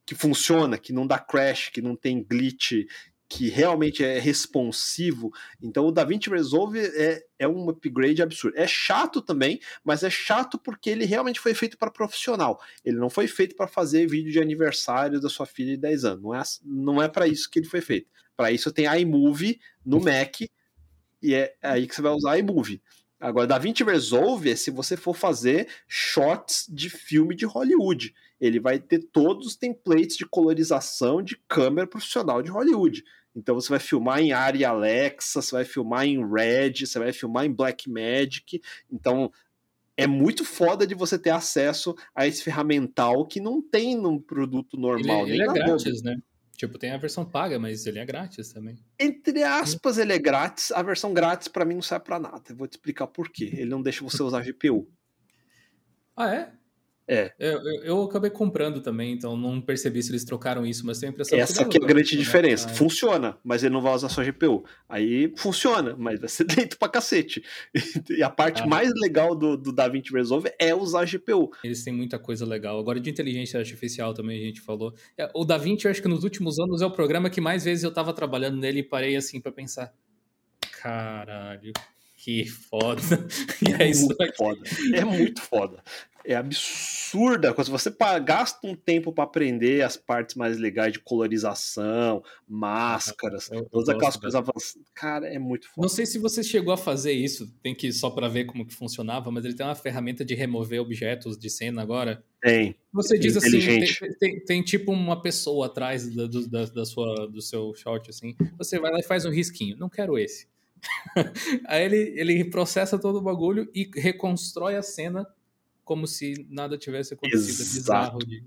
que funciona, que não dá crash, que não tem glitch, que realmente é responsivo. Então o DaVinci Resolve é, é um upgrade absurdo. É chato também, mas é chato porque ele realmente foi feito para profissional. Ele não foi feito para fazer vídeo de aniversário da sua filha de 10 anos. Não é, não é para isso que ele foi feito. Para isso tem iMovie no Mac e é aí que você vai usar iMovie. Agora, DaVinci Resolve é se você for fazer shots de filme de Hollywood. Ele vai ter todos os templates de colorização de câmera profissional de Hollywood. Então você vai filmar em Ari Alexa, você vai filmar em Red, você vai filmar em Blackmagic. Então é muito foda de você ter acesso a esse ferramental que não tem num produto normal. Ele, ele é grátis, né? Tipo, tem a versão paga, mas ele é grátis também. Entre aspas, ele é grátis. A versão grátis para mim não serve para nada. Eu vou te explicar por quê. Ele não deixa você usar GPU. Ah, é? É. Eu, eu, eu, acabei comprando também, então não percebi se eles trocaram isso, mas tenho a impressão Essa que é a grande né? diferença. Ah, funciona, mas ele não vai usar sua GPU. Aí funciona, mas vai ser lento pra cacete. E a parte ah. mais legal do, do DaVinci Resolve é usar a GPU. Eles têm muita coisa legal. Agora, de inteligência artificial também a gente falou. É, o DaVinci, eu acho que nos últimos anos é o programa que mais vezes eu tava trabalhando nele e parei assim para pensar. Caralho que foda. É, é muito foda. É muito foda. É absurda. Se você gasta um tempo para aprender as partes mais legais de colorização, máscaras, eu, eu todas aquelas coisas avançadas. Cara, é muito foda. Não sei se você chegou a fazer isso, tem que só para ver como que funcionava, mas ele tem uma ferramenta de remover objetos de cena agora. Tem. Você diz assim, tem, tem, tem, tipo uma pessoa atrás da, da, da, sua, do seu shot, assim. Você vai lá e faz um risquinho. Não quero esse. Aí ele, ele processa todo o bagulho e reconstrói a cena como se nada tivesse acontecido. É Exato. De...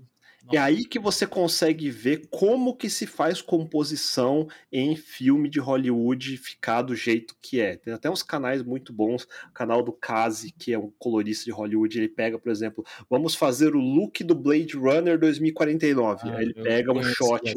É aí que você consegue ver como que se faz composição em filme de Hollywood ficar do jeito que é. Tem até uns canais muito bons, o canal do Kazi, que é um colorista de Hollywood, ele pega, por exemplo, vamos fazer o look do Blade Runner 2049. Ah, aí ele pega um shot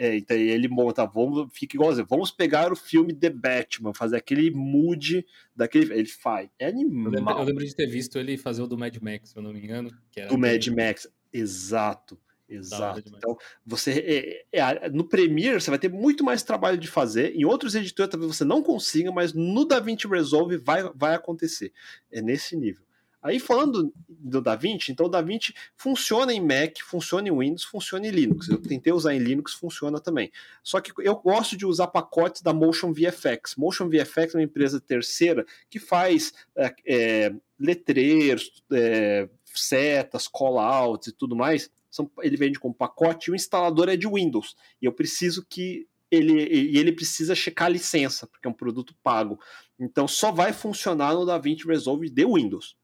é, então ele monta, vamos, fica igualzinho, vamos pegar o filme The Batman, fazer aquele mood daquele. Ele faz. É animal. Eu lembro, eu lembro de ter visto ele fazer o do Mad Max, se eu não me engano. do Mad Max, exato. Exato. Então, você é, é, no Premiere você vai ter muito mais trabalho de fazer. Em outros editores talvez você não consiga, mas no DaVinci Resolve vai, vai acontecer. É nesse nível. Aí falando do DaVinci, então o DaVinci funciona em Mac, funciona em Windows, funciona em Linux. Eu tentei usar em Linux, funciona também. Só que eu gosto de usar pacotes da Motion VFX. Motion VFX é uma empresa terceira que faz é, é, letreiros, é, setas, callouts e tudo mais. São, ele vende como pacote e o instalador é de Windows. E eu preciso que ele, e ele precisa checar a licença, porque é um produto pago. Então só vai funcionar no DaVinci Resolve de Windows.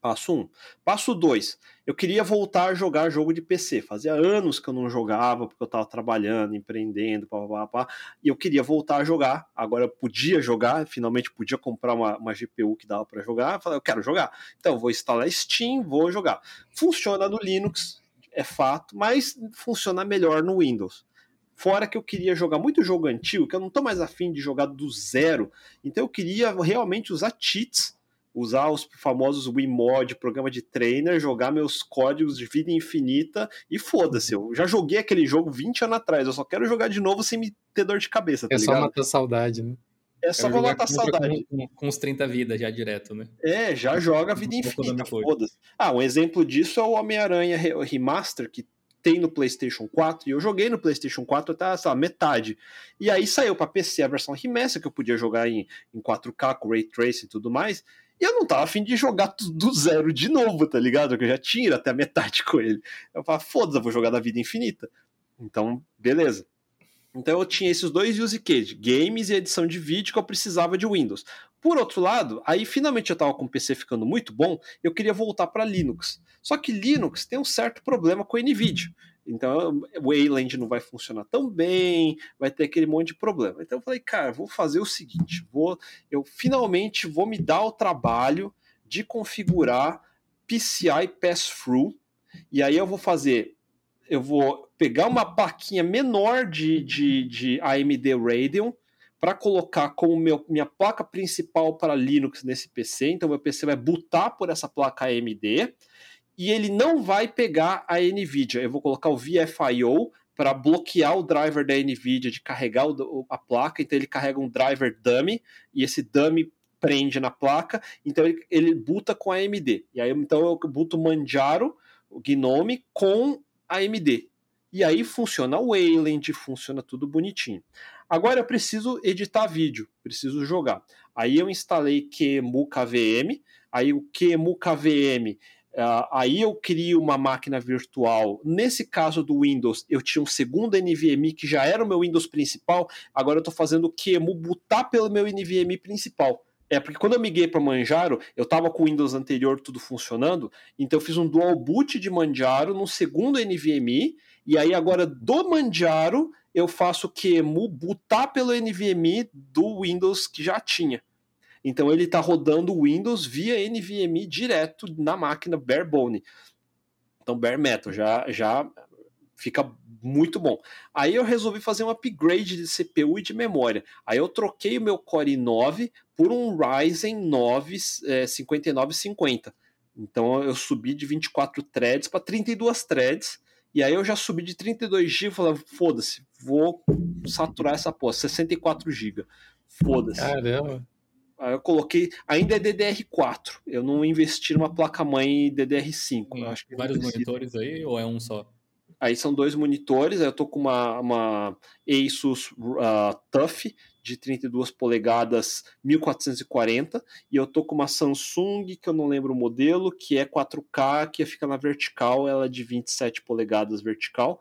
Passo 1. Um. Passo 2. Eu queria voltar a jogar jogo de PC. Fazia anos que eu não jogava, porque eu estava trabalhando, empreendendo, pá, pá, pá, e eu queria voltar a jogar. Agora eu podia jogar, finalmente podia comprar uma, uma GPU que dava para jogar. Eu falei, eu quero jogar. Então vou instalar Steam, vou jogar. Funciona no Linux, é fato, mas funciona melhor no Windows. Fora que eu queria jogar muito jogo antigo, que eu não estou mais afim de jogar do zero. Então eu queria realmente usar cheats usar os famosos Wimod, programa de trainer, jogar meus códigos de vida infinita e foda-se. Eu já joguei aquele jogo 20 anos atrás, eu só quero jogar de novo sem me ter dor de cabeça. Tá é ligado? só matar saudade, né? É só pra matar saudade. Com, com, uns 30 vidas já direto, né? É, já joga a vida infinita, foda-se. Ah, um exemplo disso é o Homem-Aranha Remaster, que tem no PlayStation 4, e eu joguei no PlayStation 4 até essa metade. E aí saiu para PC a versão remaster, que eu podia jogar em, em 4K, com Ray Tracing e tudo mais. E eu não tava afim de jogar tudo do zero de novo, tá ligado? Porque eu já tinha até a metade com ele. Eu falava, foda-se, eu vou jogar da vida infinita. Então, beleza. Então eu tinha esses dois use case, games e edição de vídeo que eu precisava de Windows. Por outro lado, aí finalmente eu estava com o PC ficando muito bom, eu queria voltar para Linux. Só que Linux tem um certo problema com NVIDIA. Então Wayland não vai funcionar tão bem, vai ter aquele monte de problema. Então eu falei, cara, vou fazer o seguinte, vou, eu finalmente vou me dar o trabalho de configurar PCI Pass-Through, e aí eu vou fazer, eu vou pegar uma plaquinha menor de, de, de AMD Radeon, para colocar como meu, minha placa principal para Linux nesse PC. Então, meu PC vai bootar por essa placa AMD e ele não vai pegar a NVIDIA. Eu vou colocar o VFIO para bloquear o driver da NVIDIA de carregar o, a placa. Então ele carrega um driver dummy e esse dummy prende na placa. Então ele, ele buta com a AMD. E aí então eu buto o Manjaro, o Gnome com a AMD. E aí funciona o Wayland, funciona tudo bonitinho. Agora eu preciso editar vídeo, preciso jogar. Aí eu instalei QEMU KVM, aí o QEMU KVM Uh, aí eu crio uma máquina virtual. Nesse caso do Windows, eu tinha um segundo NVMe que já era o meu Windows principal. Agora eu estou fazendo o QEMU botar pelo meu NVMe principal. É, porque quando eu migrei para Manjaro, eu estava com o Windows anterior tudo funcionando, então eu fiz um dual boot de Manjaro no segundo NVMe, e aí agora do Manjaro eu faço o QEMU botar pelo NVMe do Windows que já tinha. Então ele está rodando o Windows via NVMe direto na máquina barebone. Então bare metal já já fica muito bom. Aí eu resolvi fazer um upgrade de CPU e de memória. Aí eu troquei o meu Core i9 por um Ryzen 9 é, 5950. Então eu subi de 24 threads para 32 threads. E aí eu já subi de 32 GB e falei, foda-se, vou saturar essa porra, 64 GB. Foda-se. Caramba. Aí eu coloquei, ainda é DDR4. Eu não investi numa placa-mãe DDR5. Hum, acho que vários monitores aí ou é um só? Aí são dois monitores, eu tô com uma, uma Asus uh, TUF de 32 polegadas 1440 e eu tô com uma Samsung que eu não lembro o modelo, que é 4K, que fica na vertical, ela é de 27 polegadas vertical.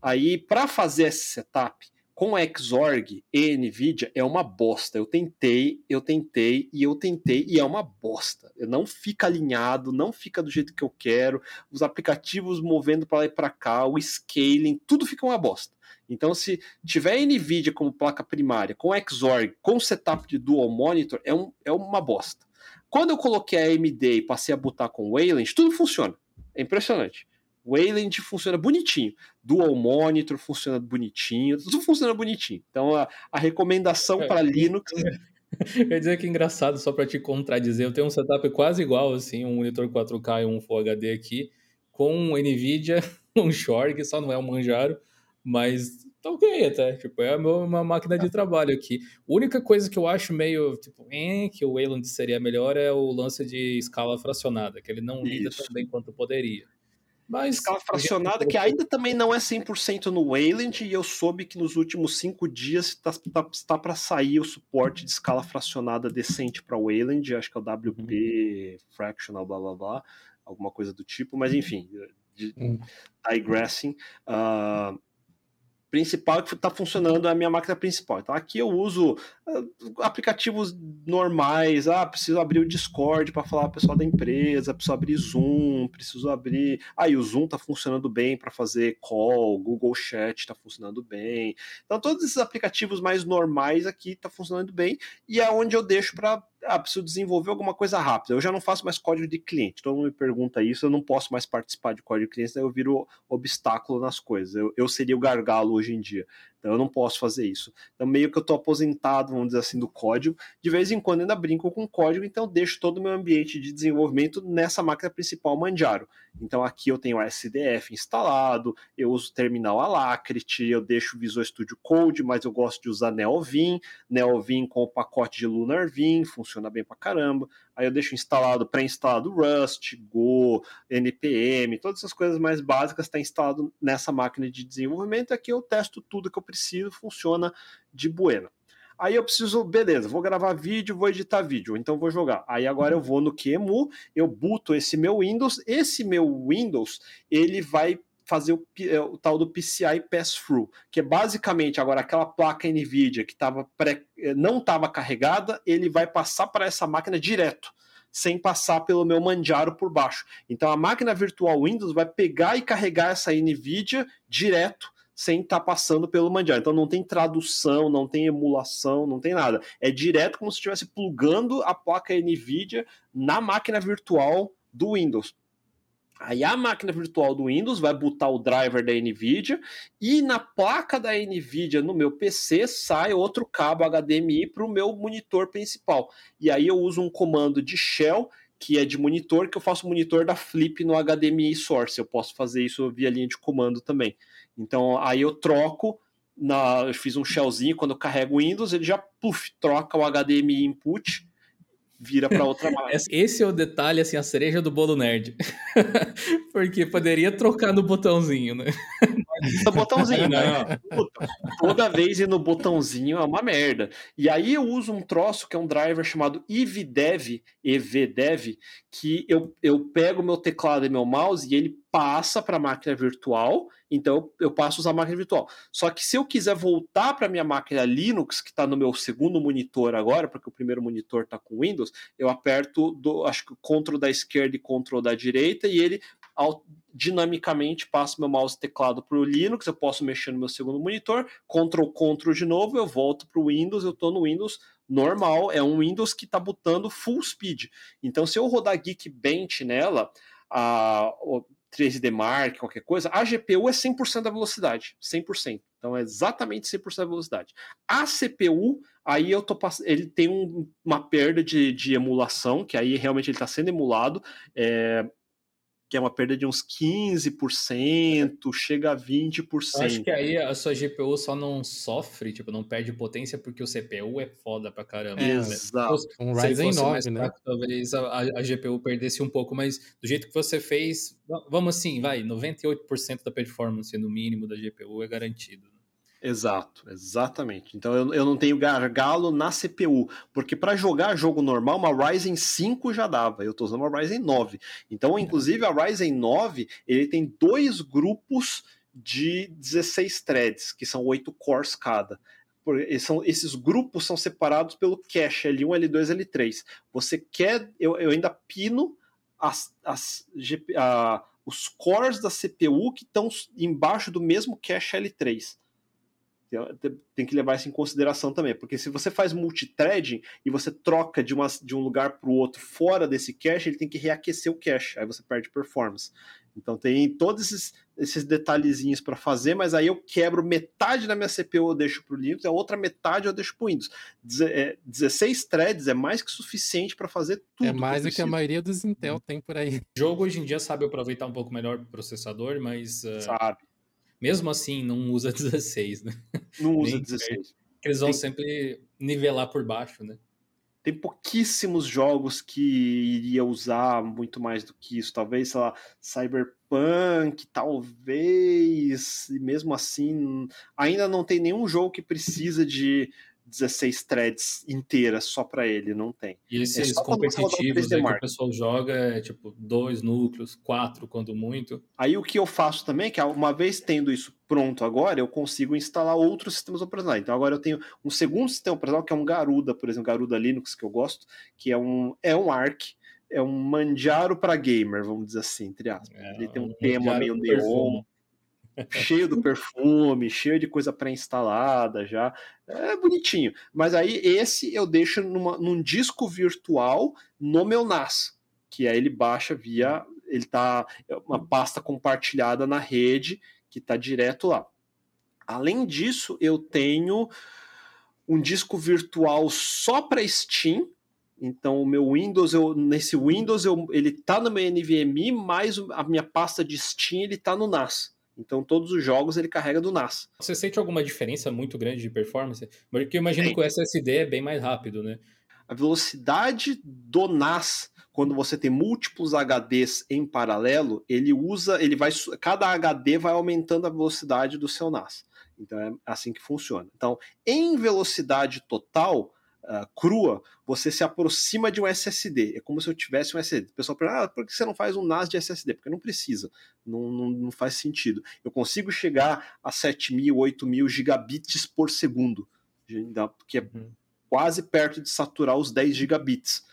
Aí para fazer esse setup, com a Xorg e NVIDIA é uma bosta. Eu tentei, eu tentei e eu tentei e é uma bosta. Não fica alinhado, não fica do jeito que eu quero. Os aplicativos movendo para lá e para cá, o scaling, tudo fica uma bosta. Então, se tiver NVIDIA como placa primária, com Xorg, com setup de dual monitor, é, um, é uma bosta. Quando eu coloquei a AMD e passei a botar com Wayland, tudo funciona. É impressionante. Wayland funciona bonitinho. Dual Monitor funciona bonitinho. Tudo funciona bonitinho. Então a, a recomendação é, para Linux. Quer dizer que é engraçado, só para te contradizer, eu tenho um setup quase igual, assim, um monitor 4K e um Full HD aqui, com um NVIDIA, um Shorg, só não é um Manjaro, mas tá ok até, tipo, é uma máquina de trabalho aqui. A única coisa que eu acho meio, tipo, eh, que o Wayland seria melhor é o lance de escala fracionada, que ele não lida tão bem quanto poderia. Mas escala fracionada, que ainda também não é 100% no Wayland, e eu soube que nos últimos cinco dias está tá, tá para sair o suporte de escala fracionada decente para Wayland, acho que é o WP uhum. Fractional, blá blá blá, alguma coisa do tipo, mas enfim, de, uhum. digressing. Uh, principal que está funcionando é a minha máquina principal. Então aqui eu uso uh, aplicativos normais. Ah, preciso abrir o Discord para falar com o pessoal da empresa, preciso abrir Zoom, preciso abrir. Ah, e o Zoom está funcionando bem para fazer call, Google Chat está funcionando bem. Então todos esses aplicativos mais normais aqui está funcionando bem e é onde eu deixo para ah, preciso desenvolver alguma coisa rápida. Eu já não faço mais código de cliente. Todo mundo me pergunta isso, eu não posso mais participar de código de cliente, daí eu viro obstáculo nas coisas. Eu, eu seria o gargalo hoje em dia. Então eu não posso fazer isso. Então meio que eu estou aposentado, vamos dizer assim, do código. De vez em quando ainda brinco com código, então eu deixo todo o meu ambiente de desenvolvimento nessa máquina principal Manjaro. Então aqui eu tenho o SDF instalado, eu uso o terminal Alacrity, eu deixo o Visual Studio Code, mas eu gosto de usar Neovim, Neovim com o pacote de LunarVim, funciona bem pra caramba. Aí eu deixo instalado, pré-instalado Rust, Go, NPM, todas essas coisas mais básicas está instalado nessa máquina de desenvolvimento. Aqui eu testo tudo que eu preciso, funciona de buena. Aí eu preciso, beleza, vou gravar vídeo, vou editar vídeo, então vou jogar. Aí agora eu vou no QEMU, eu buto esse meu Windows, esse meu Windows, ele vai fazer o, é, o, tal do PCI Pass-Through, que é basicamente agora aquela placa NVIDIA que tava pré, é, não estava carregada, ele vai passar para essa máquina direto, sem passar pelo meu Manjaro por baixo. Então a máquina virtual Windows vai pegar e carregar essa NVIDIA direto sem estar tá passando pelo Mandiar. Então não tem tradução, não tem emulação, não tem nada. É direto como se estivesse plugando a placa NVIDIA na máquina virtual do Windows. Aí a máquina virtual do Windows vai botar o driver da NVIDIA e na placa da NVIDIA no meu PC sai outro cabo HDMI para o meu monitor principal. E aí eu uso um comando de shell que é de monitor, que eu faço monitor da Flip no HDMI Source. Eu posso fazer isso via linha de comando também. Então aí eu troco, na, eu fiz um shellzinho, quando eu carrego o Windows, ele já puff, troca o HDMI input, vira para outra máquina. Esse é o detalhe, assim, a cereja do bolo nerd. Porque poderia trocar no botãozinho, né? No botãozinho, né? Puta, toda vez ir no botãozinho é uma merda. E aí eu uso um troço que é um driver chamado EVDev, EVDev, que eu, eu pego meu teclado e meu mouse e ele passa para a máquina virtual, então eu passo a usar a máquina virtual. Só que se eu quiser voltar para minha máquina Linux, que está no meu segundo monitor agora, porque o primeiro monitor está com Windows, eu aperto, do, acho que Ctrl da esquerda e Ctrl da direita, e ele dinamicamente passa meu mouse e teclado para o Linux, eu posso mexer no meu segundo monitor, Ctrl Ctrl de novo, eu volto para o Windows, eu estou no Windows normal, é um Windows que está botando full speed. Então, se eu rodar Geekbench nela, a, 3D Mark, qualquer coisa, a GPU é 100% da velocidade, 100%. Então é exatamente 100% da velocidade. A CPU, aí eu tô ele tem um, uma perda de, de emulação, que aí realmente ele está sendo emulado. É, que é uma perda de uns 15%, chega a 20%. Eu acho que aí a sua GPU só não sofre, tipo, não perde potência porque o CPU é foda pra caramba. É, Exato. Um Ryzen 9, né? Fraco, talvez a, a, GPU perdesse um pouco, mas do jeito que você fez, vamos assim, vai, 98% da performance no mínimo da GPU é garantido. Exato, exatamente. Então eu, eu não tenho gargalo na CPU, porque para jogar jogo normal, uma Ryzen 5 já dava. Eu estou usando uma Ryzen 9. Então, inclusive, a Ryzen 9 ele tem dois grupos de 16 threads, que são 8 cores cada. São, esses grupos são separados pelo cache L1, L2, L3. Você quer. Eu, eu ainda pino as, as, a, os cores da CPU que estão embaixo do mesmo cache L3 tem que levar isso em consideração também, porque se você faz multithreading e você troca de, uma, de um lugar para o outro fora desse cache, ele tem que reaquecer o cache, aí você perde performance. Então tem todos esses, esses detalhezinhos para fazer, mas aí eu quebro metade da minha CPU eu deixo para o Linux, a outra metade eu deixo para o Windows. Deze, 16 é, threads é mais que suficiente para fazer tudo. É mais do que a maioria dos Intel tem por aí. O jogo hoje em dia sabe aproveitar um pouco melhor o processador, mas uh, sabe mesmo assim, não usa 16, né? Não usa 16. Eles vão Tem... sempre nivelar por baixo, né? Tem pouquíssimos jogos que iria usar muito mais do que isso. Talvez, sei lá, Cyberpunk, talvez. E mesmo assim, ainda não tem nenhum jogo que precisa de 16 threads inteiras só para ele, não tem. E esses é competitivos né, que o pessoal joga é tipo dois núcleos, quatro quando muito. Aí o que eu faço também, que uma vez tendo isso pronto agora, eu consigo instalar outros sistemas operacionais. Então agora eu tenho um segundo sistema operacional que é um Garuda, por exemplo, Garuda Linux que eu gosto, que é um é um Arc, é um Manjaro para gamer, vamos dizer assim, entre aspas. É, ele tem um, um tema meio neon cheio do perfume, cheio de coisa pré-instalada já. É bonitinho. Mas aí esse eu deixo numa, num disco virtual no meu NAS, que aí ele baixa via. Ele tá. É uma pasta compartilhada na rede que tá direto lá. Além disso, eu tenho um disco virtual só para Steam. Então, o meu Windows, eu, nesse Windows, eu, ele tá no meu NVMe, mas a minha pasta de Steam ele tá no NAS. Então todos os jogos ele carrega do NAS. Você sente alguma diferença muito grande de performance? Porque eu imagino Sim. que o SSD é bem mais rápido, né? A velocidade do NAS, quando você tem múltiplos HDs em paralelo, ele usa, ele vai, cada HD vai aumentando a velocidade do seu NAS. Então é assim que funciona. Então, em velocidade total, uh, crua, você se aproxima de um SSD. É como se eu tivesse um SSD. O pessoal pergunta, ah, por que você não faz um NAS de SSD? Porque não precisa, não, não, não faz sentido. Eu consigo chegar a 7 mil, 8 mil gigabits por segundo, que é uhum. quase perto de saturar os 10 gigabits.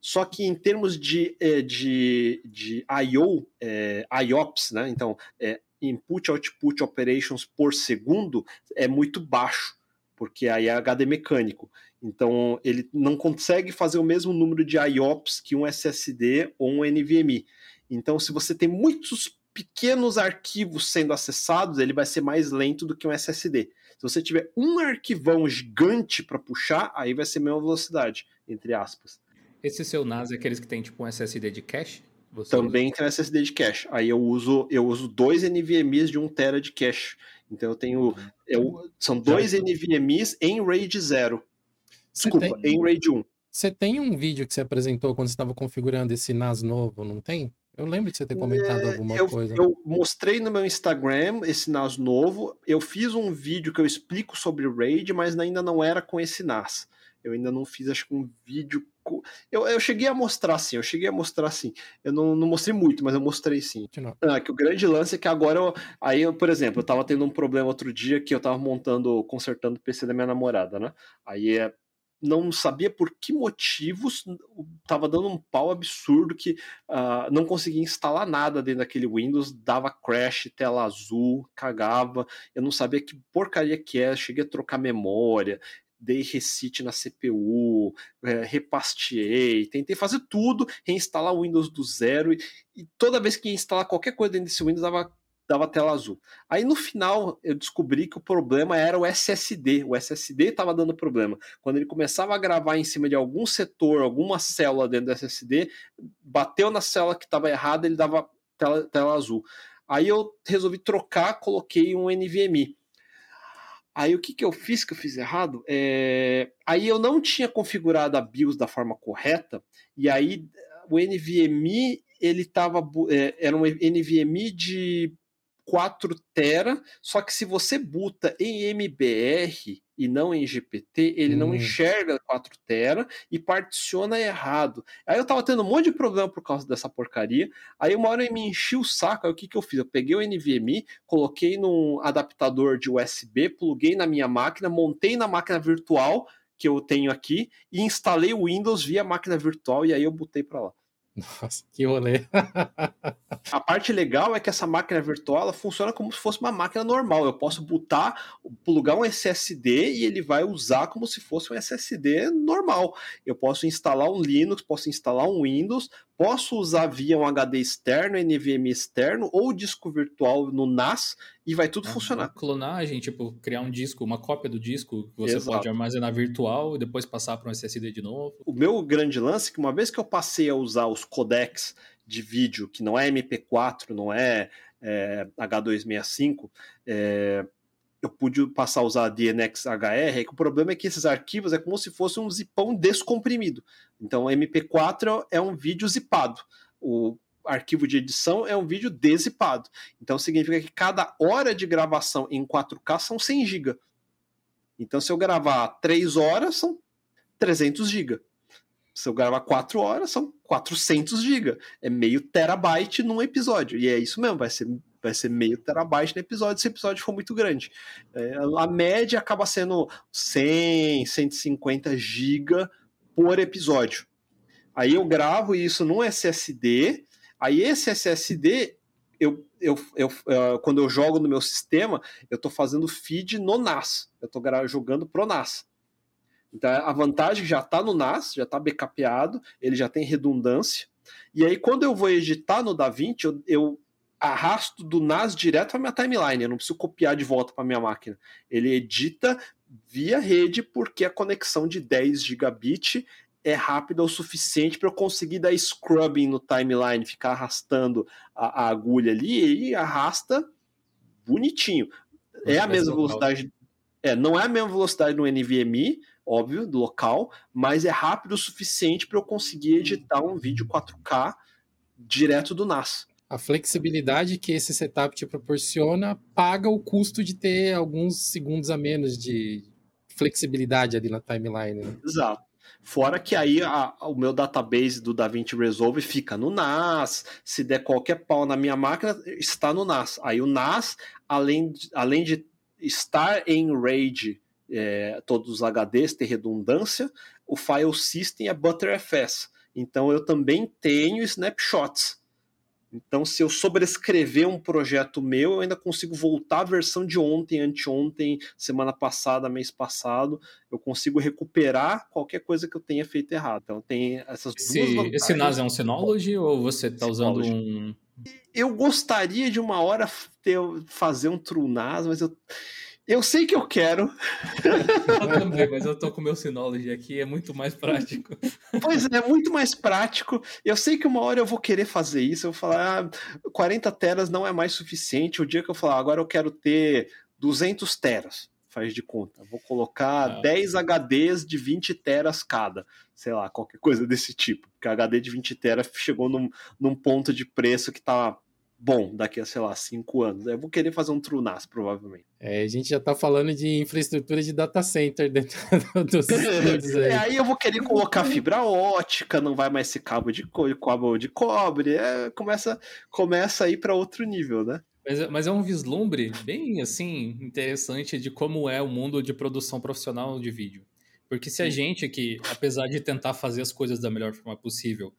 Só que em termos de, eh, de, de I.O., é, IOPS, né? então é, Input Output Operations por segundo, é muito baixo, porque aí é HD mecânico. Então, ele não consegue fazer o mesmo número de IOPS que um SSD ou um NVMe. Então, se você tem muitos pequenos arquivos sendo acessados, ele vai ser mais lento do que um SSD. Se você tiver um arquivão gigante para puxar, aí vai ser a mesma velocidade, entre aspas. Esse seu NAS é aqueles que tem tipo um SSD de cache? Você Também usa? tem um SSD de cache. Aí eu uso eu uso dois NVMe's de 1 tera de cache. Então eu tenho uhum. eu, são dois NVMe's em RAID 0. Desculpa, tem, em RAID 1. Você tem um vídeo que você apresentou quando você estava configurando esse NAS novo, não tem? Eu lembro de você ter comentado é, alguma eu, coisa. Eu mostrei no meu Instagram esse NAS novo. Eu fiz um vídeo que eu explico sobre o RAID, mas ainda não era com esse NAS. Eu ainda não fiz, acho que um vídeo. Com... Eu, eu cheguei a mostrar sim, eu cheguei a mostrar sim. Eu não, não mostrei muito, mas eu mostrei sim. Ah, que o grande lance é que agora, eu, aí, eu, por exemplo, eu tava tendo um problema outro dia que eu tava montando, consertando o PC da minha namorada, né? Aí é não sabia por que motivos estava dando um pau absurdo que uh, não conseguia instalar nada dentro daquele Windows, dava crash, tela azul, cagava, eu não sabia que porcaria que é, cheguei a trocar memória, dei reset na CPU, é, repasteei, tentei fazer tudo, reinstalar o Windows do zero, e, e toda vez que ia instalar qualquer coisa dentro desse Windows dava dava tela azul. Aí no final eu descobri que o problema era o SSD. O SSD estava dando problema. Quando ele começava a gravar em cima de algum setor, alguma célula dentro do SSD, bateu na célula que estava errada, ele dava tela, tela azul. Aí eu resolvi trocar, coloquei um NVMe. Aí o que, que eu fiz que eu fiz errado? É... Aí eu não tinha configurado a BIOS da forma correta, e aí o NVMe ele tava, é, era um NVMe de 4 tera, só que se você buta em MBR e não em GPT, ele hum. não enxerga 4 tera e particiona errado. Aí eu tava tendo um monte de problema por causa dessa porcaria. Aí uma hora eu me enchi o saco, aí o que que eu fiz? Eu peguei o NVMe, coloquei num adaptador de USB, pluguei na minha máquina, montei na máquina virtual que eu tenho aqui e instalei o Windows via máquina virtual e aí eu botei para lá. Nossa, que rolê. a parte legal é que essa máquina virtual funciona como se fosse uma máquina normal. Eu posso botar, plugar um SSD e ele vai usar como se fosse um SSD normal. Eu posso instalar um Linux, posso instalar um Windows, posso usar via um HD externo, NVMe externo ou disco virtual no NAS e vai tudo ah, funcionar. Clonagem, tipo, criar um disco, uma cópia do disco que você Exato. pode armazenar virtual e depois passar para um SSD de novo. O meu grande lance é que uma vez que eu passei a usar os codecs de vídeo, que não é MP4, não é, é H265, é, eu pude passar a usar DNX HR, é que o problema é que esses arquivos é como se fosse um zipão descomprimido. Então, MP4 é um vídeo zipado. O arquivo de edição é um vídeo desipado. Então significa que cada hora de gravação em 4K são 100 GB. Então se eu gravar 3 horas são 300 GB. Se eu gravar 4 horas são 400 GB. É meio terabyte num episódio. E é isso mesmo, vai ser vai ser meio terabyte no episódio se o episódio for muito grande. É, a média acaba sendo 100, 150 GB por episódio. Aí eu gravo isso num SSD Aí esse SSD, eu, eu, eu, uh, quando eu jogo no meu sistema, eu estou fazendo feed no NAS. Eu estou jogando pro NAS. Então a vantagem já está no NAS, já está backupeado, ele já tem redundância. E aí quando eu vou editar no DaVinci, eu, eu arrasto do NAS direto para minha timeline. Eu não preciso copiar de volta para minha máquina. Ele edita via rede porque a conexão de 10 gigabit é rápida o suficiente para eu conseguir dar scrubbing no timeline, ficar arrastando a, a agulha ali e arrasta bonitinho. é a mesma velocidade. É, não é a mesma velocidade no NVMe, óbvio, do local, mas é rápido o suficiente para eu conseguir editar um vídeo 4K direto do NAS. A flexibilidade que esse setup te proporciona paga o custo de ter alguns segundos a menos de flexibilidade ali na timeline. Né? Exato. Fora que aí a, o meu database do DaVinci Resolve fica no NAS. Se der qualquer pau na minha máquina, está no NAS. Aí o NAS, além de, além de estar em RAID, é, todos os HDs, ter redundância, o file system é ButterFS. Então eu também tenho snapshots. Então, se eu sobrescrever um projeto meu, eu ainda consigo voltar à versão de ontem, anteontem, semana passada, mês passado. Eu consigo recuperar qualquer coisa que eu tenha feito errado. Então, tem essas esse, duas vantagens. Esse NAS é um Synology ou você está usando um... Eu gostaria de uma hora ter, fazer um True NAS, mas eu eu sei que eu quero. Eu também, mas eu tô com o meu Synology aqui, é muito mais prático. Pois é, é muito mais prático. Eu sei que uma hora eu vou querer fazer isso. Eu vou falar, ah, 40 teras não é mais suficiente. O dia que eu falar, agora eu quero ter 200 teras, faz de conta. Vou colocar ah. 10 HDs de 20 teras cada. Sei lá, qualquer coisa desse tipo. Porque HD de 20 teras chegou num, num ponto de preço que tá bom daqui a, sei lá, cinco anos. Eu vou querer fazer um TrueNAS, provavelmente. É, a gente já tá falando de infraestrutura de data center dentro dos estúdios aí. É, aí eu vou querer colocar fibra ótica, não vai mais ser cabo de, co cabo de cobre, é, começa, começa a ir para outro nível, né? Mas, mas, é um vislumbre bem, assim, interessante de como é o mundo de produção profissional de vídeo. Porque se a gente que, apesar de tentar fazer as coisas da melhor forma possível,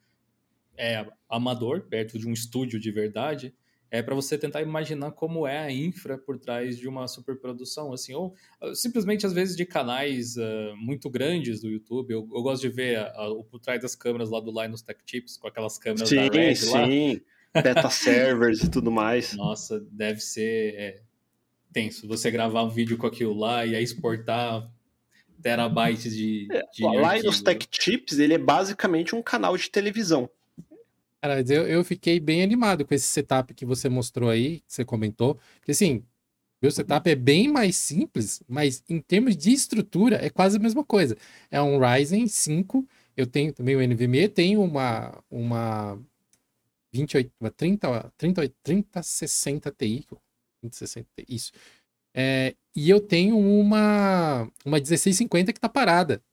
é amador, perto de um estúdio de verdade, é para você tentar imaginar como é a infra por trás de uma superprodução, assim, ou uh, simplesmente às vezes de canais uh, muito grandes do YouTube. Eu, eu gosto de ver o por trás das câmeras lá do Linus Tech Tips, com aquelas câmeras sim, da Red lá. Sim, beta servers e tudo mais. Nossa, deve ser é, tenso você gravar um vídeo com aquilo lá e aí exportar terabytes de, é, de o Linus Tech Tips, ele é basicamente um canal de televisão Cara, eu, eu fiquei bem animado com esse setup que você mostrou aí, que você comentou. Porque assim, meu setup é bem mais simples, mas em termos de estrutura é quase a mesma coisa. É um Ryzen 5, eu tenho também o NVMe, tenho uma, uma 28, uma 30, 30, 30, 60 Ti, 3060 Ti, isso. É, e eu tenho uma, uma 1650 que está parada.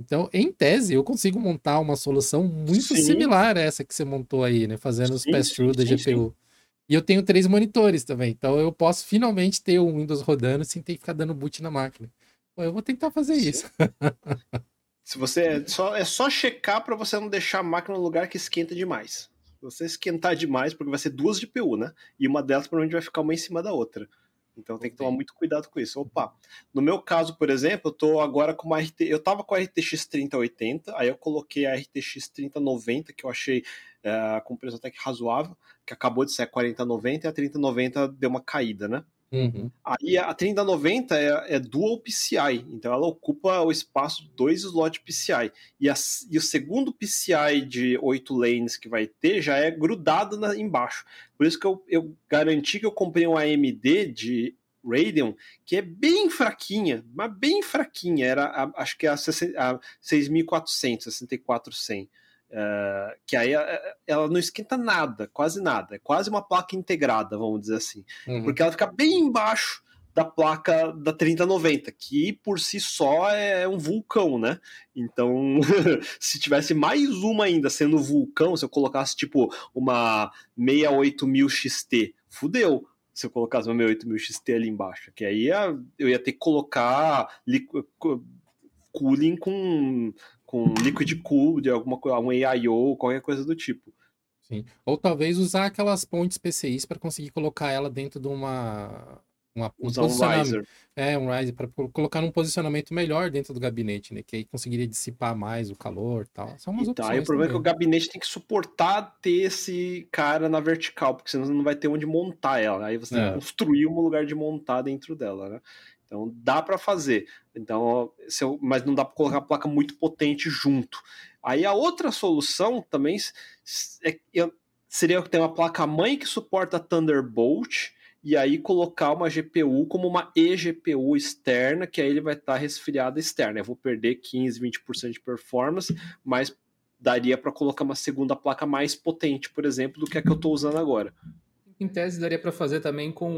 Então, em tese, eu consigo montar uma solução muito sim. similar a essa que você montou aí, né? Fazendo os pass-through da GPU. Sim. E eu tenho três monitores também. Então, eu posso finalmente ter o Windows rodando sem ter que ficar dando boot na máquina. Pô, eu vou tentar fazer isso. Se você é só, é só checar para você não deixar a máquina no lugar que esquenta demais. Se você esquentar demais, porque vai ser duas GPU, né? E uma delas provavelmente vai ficar uma em cima da outra. Então tem que tomar muito cuidado com isso. Opa, no meu caso, por exemplo, eu tô agora com uma RT, eu tava com a RTX 3080, aí eu coloquei a RTX 3090 que eu achei é, com preço até que razoável, que acabou de ser a 4090 e a 3090 deu uma caída, né? Uhum. Aí a 3090 é, é dual PCI, então ela ocupa o espaço de dois slots PCI. E, a, e o segundo PCI de 8 lanes que vai ter já é grudado na, embaixo. Por isso que eu, eu garanti que eu comprei um AMD de Radeon, que é bem fraquinha, mas bem fraquinha. Era, a, acho que é a, a 6400, 6400. Uh, que aí eh, ela não esquenta nada, quase nada. É quase uma placa integrada, vamos dizer assim. Uhum. Porque ela fica bem embaixo da placa da 3090, que por si só é um vulcão, né? Então, se tivesse mais uma ainda sendo vulcão, se eu colocasse tipo uma 68000 XT, fudeu. Se eu colocasse uma 68000 XT ali embaixo, que aí eu ia ter que colocar cooling com com liquid cool de alguma coisa, um AIO, qualquer coisa do tipo. Sim. Ou talvez usar aquelas pontes PCIs para conseguir colocar ela dentro de uma uma, um Usar um riser. É, um riser para colocar num posicionamento melhor dentro do gabinete, né? Que aí conseguiria dissipar mais o calor e tal. São umas e opções. Tá, o problema também. é que o gabinete tem que suportar ter esse cara na vertical, porque senão não vai ter onde montar ela. Aí você é. tem que construir um lugar de montar dentro dela, né? Então dá para fazer. Então, eu, mas não dá para colocar a placa muito potente junto. Aí a outra solução também é, seria ter uma placa mãe que suporta Thunderbolt e aí colocar uma GPU como uma eGPU externa, que aí ele vai estar tá resfriada externa. Eu vou perder 15, 20% de performance, mas daria para colocar uma segunda placa mais potente, por exemplo, do que a que eu estou usando agora. Em tese, daria para fazer também com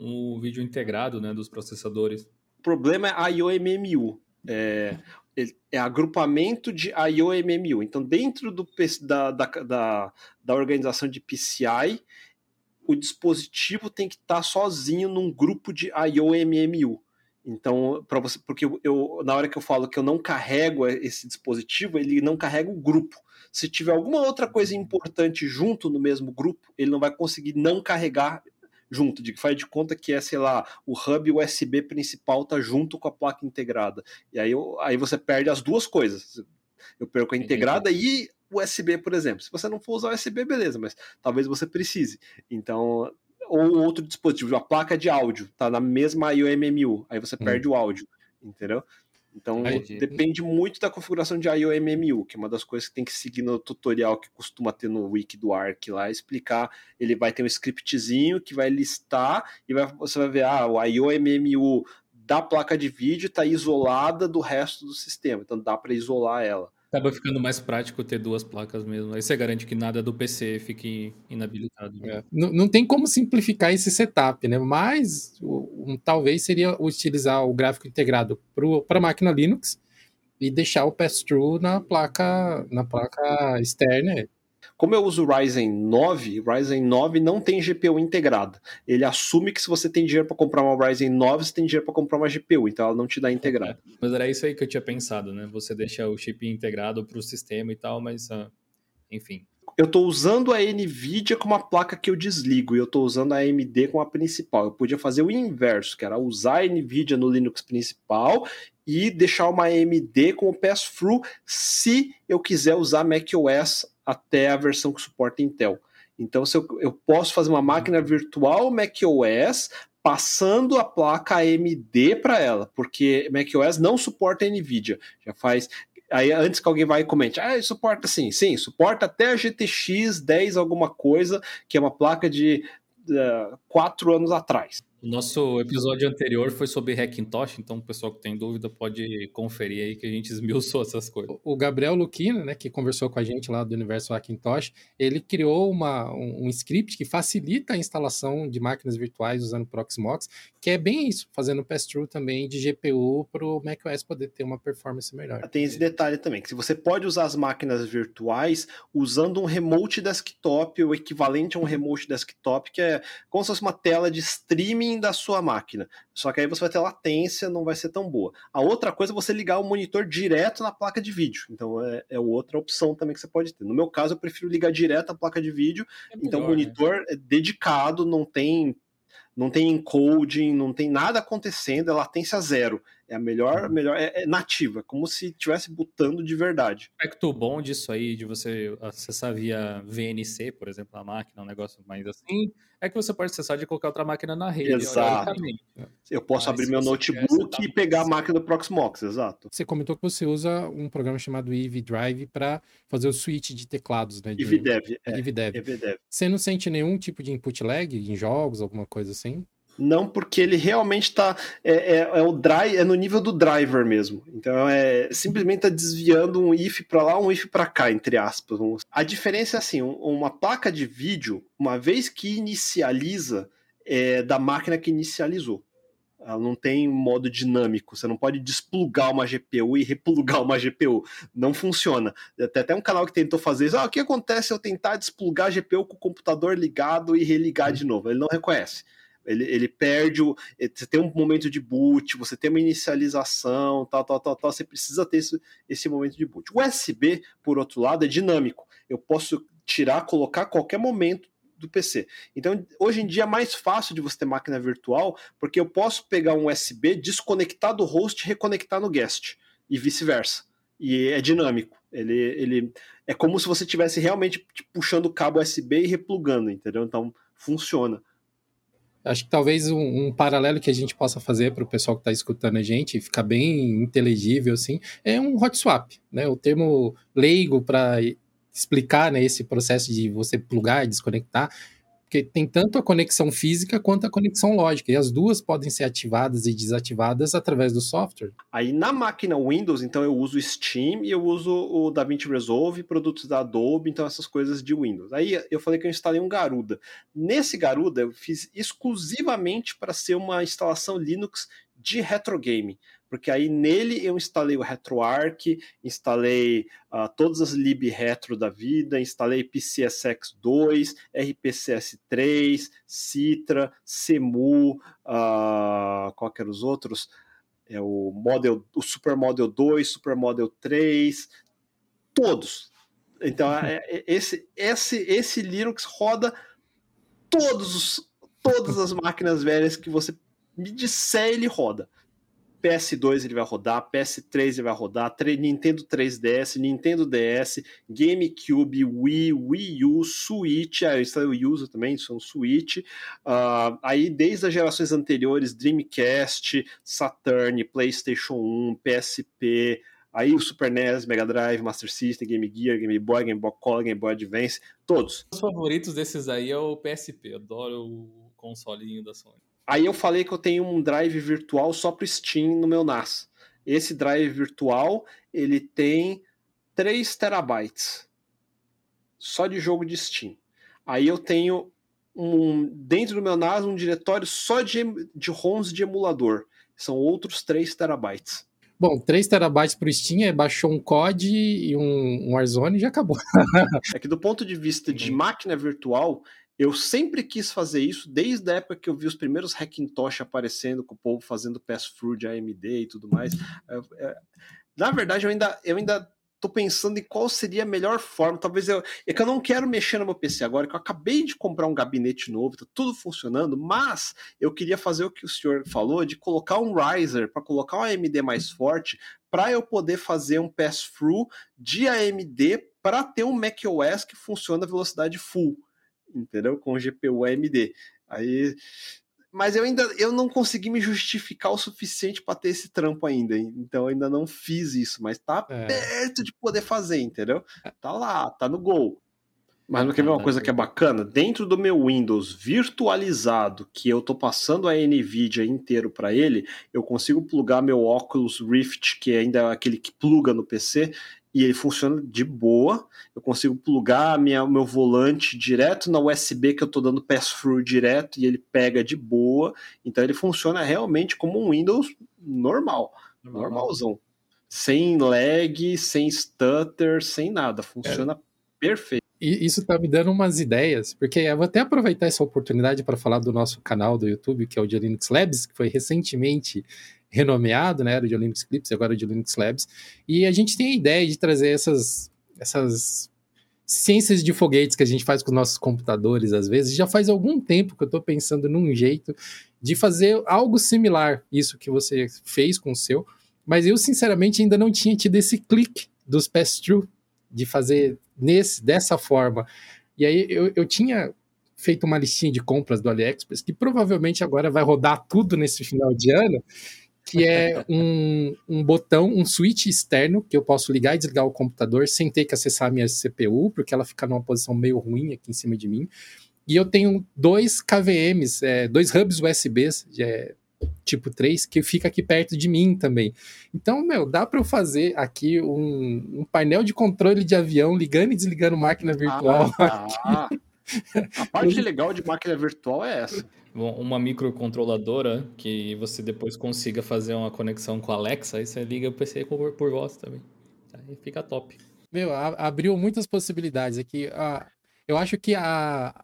o vídeo integrado né, dos processadores. O problema é IOMMU. É, é agrupamento de IOMMU. Então, dentro do, da, da, da, da organização de PCI, o dispositivo tem que estar tá sozinho num grupo de IOMMU. Então, para você, porque eu, eu, na hora que eu falo que eu não carrego esse dispositivo, ele não carrega o grupo. Se tiver alguma outra coisa importante junto no mesmo grupo, ele não vai conseguir não carregar junto, de faz de conta que é, sei lá, o hub USB principal tá junto com a placa integrada. E aí, aí você perde as duas coisas. Eu perco a integrada e USB, por exemplo. Se você não for usar USB, beleza, mas talvez você precise. Então, ou outro dispositivo, a placa de áudio, tá na mesma IOMMU, aí você hum. perde o áudio, entendeu? Então depende muito da configuração de IOMMU, que é uma das coisas que tem que seguir no tutorial que costuma ter no wiki do Arc lá, explicar. Ele vai ter um scriptzinho que vai listar e vai, você vai ver, ah, o IOMMU da placa de vídeo está isolada do resto do sistema, então dá para isolar ela. Acaba ficando mais prático ter duas placas mesmo. Aí você garante que nada do PC fique inabilitado. Né? É. Não, não tem como simplificar esse setup, né? Mas um, talvez seria utilizar o gráfico integrado para a máquina Linux e deixar o pass-through na placa, na placa externa como eu uso o Ryzen 9, o Ryzen 9 não tem GPU integrada. Ele assume que se você tem dinheiro para comprar uma Ryzen 9, você tem dinheiro para comprar uma GPU, então ela não te dá integrada. Mas era isso aí que eu tinha pensado, né? Você deixa o chip integrado para o sistema e tal, mas uh, enfim. Eu estou usando a Nvidia como a placa que eu desligo e eu estou usando a AMD como a principal. Eu podia fazer o inverso, que era usar a Nvidia no Linux principal e deixar uma AMD como pass-through se eu quiser usar macOS até a versão que suporta Intel. Então, se eu, eu posso fazer uma máquina virtual macOS passando a placa AMD para ela, porque macOS não suporta NVIDIA. Já faz Aí antes que alguém vai e comente, ah, suporta sim, sim, suporta até a GTX 10 alguma coisa, que é uma placa de uh, quatro anos atrás. O nosso episódio anterior foi sobre Hackintosh, então o pessoal que tem dúvida pode conferir aí que a gente esmiuçou essas coisas. O Gabriel Luquina, né, que conversou com a gente lá do universo Hackintosh, ele criou uma, um, um script que facilita a instalação de máquinas virtuais usando Proxmox, que é bem isso, fazendo pass-through também de GPU para o macOS poder ter uma performance melhor. Tem esse detalhe também, que se você pode usar as máquinas virtuais usando um remote desktop, o equivalente a um remote desktop, que é como se fosse uma tela de streaming da sua máquina. Só que aí você vai ter latência, não vai ser tão boa. A outra coisa é você ligar o monitor direto na placa de vídeo. Então é, é outra opção também que você pode ter. No meu caso, eu prefiro ligar direto à placa de vídeo. É então o né? monitor né? é dedicado, não tem não tem encoding, não tem nada acontecendo, é latência zero. É a melhor, uhum. melhor é, é nativa, é como se estivesse botando de verdade. O aspecto bom disso aí, de você acessar via VNC, por exemplo, a máquina, um negócio mais assim, é que você pode acessar de qualquer outra máquina na rede. Exato. Eu posso Mas abrir meu notebook e pegar a máquina do Proxmox, exato. Você comentou que você usa um programa chamado Eevee Drive para fazer o switch de teclados, né? De... EVDev. É. EVDev. Você não sente nenhum tipo de input lag em jogos, alguma coisa assim? Não, porque ele realmente está é, é, é, o drive, é no nível do driver mesmo. Então é simplesmente está desviando um if para lá, um if para cá, entre aspas. A diferença é assim, uma placa de vídeo, uma vez que inicializa, é da máquina que inicializou. Ela não tem modo dinâmico. Você não pode desplugar uma GPU e replugar uma GPU. Não funciona. Tem até um canal que tentou fazer isso. Ah, o que acontece se eu tentar desplugar a GPU com o computador ligado e religar de novo? Ele não reconhece. Ele, ele perde o. Eh, você tem um momento de boot, você tem uma inicialização, tal, tal, tal, tal. Você precisa ter esse, esse momento de boot. O USB, por outro lado, é dinâmico. Eu posso tirar, colocar a qualquer momento do PC. Então, hoje em dia é mais fácil de você ter máquina virtual, porque eu posso pegar um USB, desconectar do host e reconectar no guest, e vice-versa. E é dinâmico. Ele, ele é como se você estivesse realmente puxando o cabo USB e replugando, entendeu? Então, funciona. Acho que talvez um, um, paralelo que a gente possa fazer para o pessoal que está escutando a gente, ficar bem inteligível assim, é um hot swap, né? O termo leigo para explicar né, esse processo de você plugar e desconectar porque tem tanto a conexão física quanto a conexão lógica, e as duas podem ser ativadas e desativadas através do software. Aí na máquina Windows, então eu uso Steam e eu uso o DaVinci Resolve, produtos da Adobe, então essas coisas de Windows. Aí eu falei que eu instalei um Garuda. Nesse Garuda eu fiz exclusivamente para ser uma instalação Linux de retro game porque aí nele eu instalei o RetroArch, instalei uh, todas as lib retro da vida, instalei PCSX2, RPCS3, Citra, CEMU, uh, qual que eram os outros? É o Model, o Super Model 2, Super Model 3, todos. Então é, é, esse, esse, esse Linux roda todos os, todas as máquinas velhas que você me disser, ele roda. PS2 ele vai rodar, PS3 ele vai rodar, Nintendo 3DS, Nintendo DS, GameCube, Wii, Wii U, Switch, ah, eu instalei o user também, são Switch, uh, aí desde as gerações anteriores, Dreamcast, Saturn, PlayStation 1, PSP, aí o Super NES, Mega Drive, Master System, Game Gear, Game Boy, Game Boy Color, Game Boy Advance, todos. Os favoritos desses aí é o PSP, adoro o consolinho da Sony. Aí eu falei que eu tenho um drive virtual só para Steam no meu NAS. Esse drive virtual, ele tem 3 terabytes só de jogo de Steam. Aí eu tenho um dentro do meu NAS um diretório só de, de ROMs de emulador. São outros 3 terabytes. Bom, 3 terabytes para o Steam, é, baixou um COD e um, um Warzone e já acabou. é que do ponto de vista de máquina virtual, eu sempre quis fazer isso, desde a época que eu vi os primeiros Hackintosh aparecendo, com o povo fazendo pass-through de AMD e tudo mais. É, na verdade, eu ainda, eu ainda tô pensando em qual seria a melhor forma. Talvez eu. É que eu não quero mexer no meu PC agora, que eu acabei de comprar um gabinete novo, tá tudo funcionando, mas eu queria fazer o que o senhor falou, de colocar um riser, para colocar um AMD mais forte, para eu poder fazer um pass-through de AMD para ter um macOS que funciona a velocidade full entendeu? Com GPU AMD. Aí mas eu ainda eu não consegui me justificar o suficiente para ter esse trampo ainda. Então eu ainda não fiz isso, mas tá é. perto de poder fazer, entendeu? Tá lá, tá no gol. Mas não quer ver uma coisa que é bacana? Dentro do meu Windows virtualizado, que eu tô passando a NVIDIA inteiro para ele, eu consigo plugar meu Oculus Rift, que ainda é aquele que pluga no PC, e ele funciona de boa. Eu consigo plugar minha, meu volante direto na USB que eu estou dando pass-through direto e ele pega de boa. Então ele funciona realmente como um Windows normal, normal. normalzão. Sem lag, sem stutter, sem nada. Funciona é. perfeito. E isso tá me dando umas ideias, porque eu vou até aproveitar essa oportunidade para falar do nosso canal do YouTube, que é o de Linux Labs, que foi recentemente renomeado, né? Era de Linux Clips, agora é de Linux Labs. E a gente tem a ideia de trazer essas, essas ciências de foguetes que a gente faz com os nossos computadores, às vezes. Já faz algum tempo que eu estou pensando num jeito de fazer algo similar, isso que você fez com o seu. Mas eu, sinceramente, ainda não tinha tido esse clique dos pass-through, de fazer nesse, dessa forma. E aí eu, eu tinha feito uma listinha de compras do AliExpress, que provavelmente agora vai rodar tudo nesse final de ano, que é um, um botão, um switch externo que eu posso ligar e desligar o computador sem ter que acessar a minha CPU, porque ela fica numa posição meio ruim aqui em cima de mim. E eu tenho dois KVMs, é, dois hubs USBs, é, tipo 3, que fica aqui perto de mim também. Então, meu, dá para eu fazer aqui um, um, painel de controle de avião ligando e desligando máquina virtual. Ah, ah. A parte legal de máquina virtual é essa uma microcontroladora que você depois consiga fazer uma conexão com a Alexa, aí você liga o PC por, por voz também. Aí fica top. Meu, abriu muitas possibilidades aqui. Ah, eu acho que a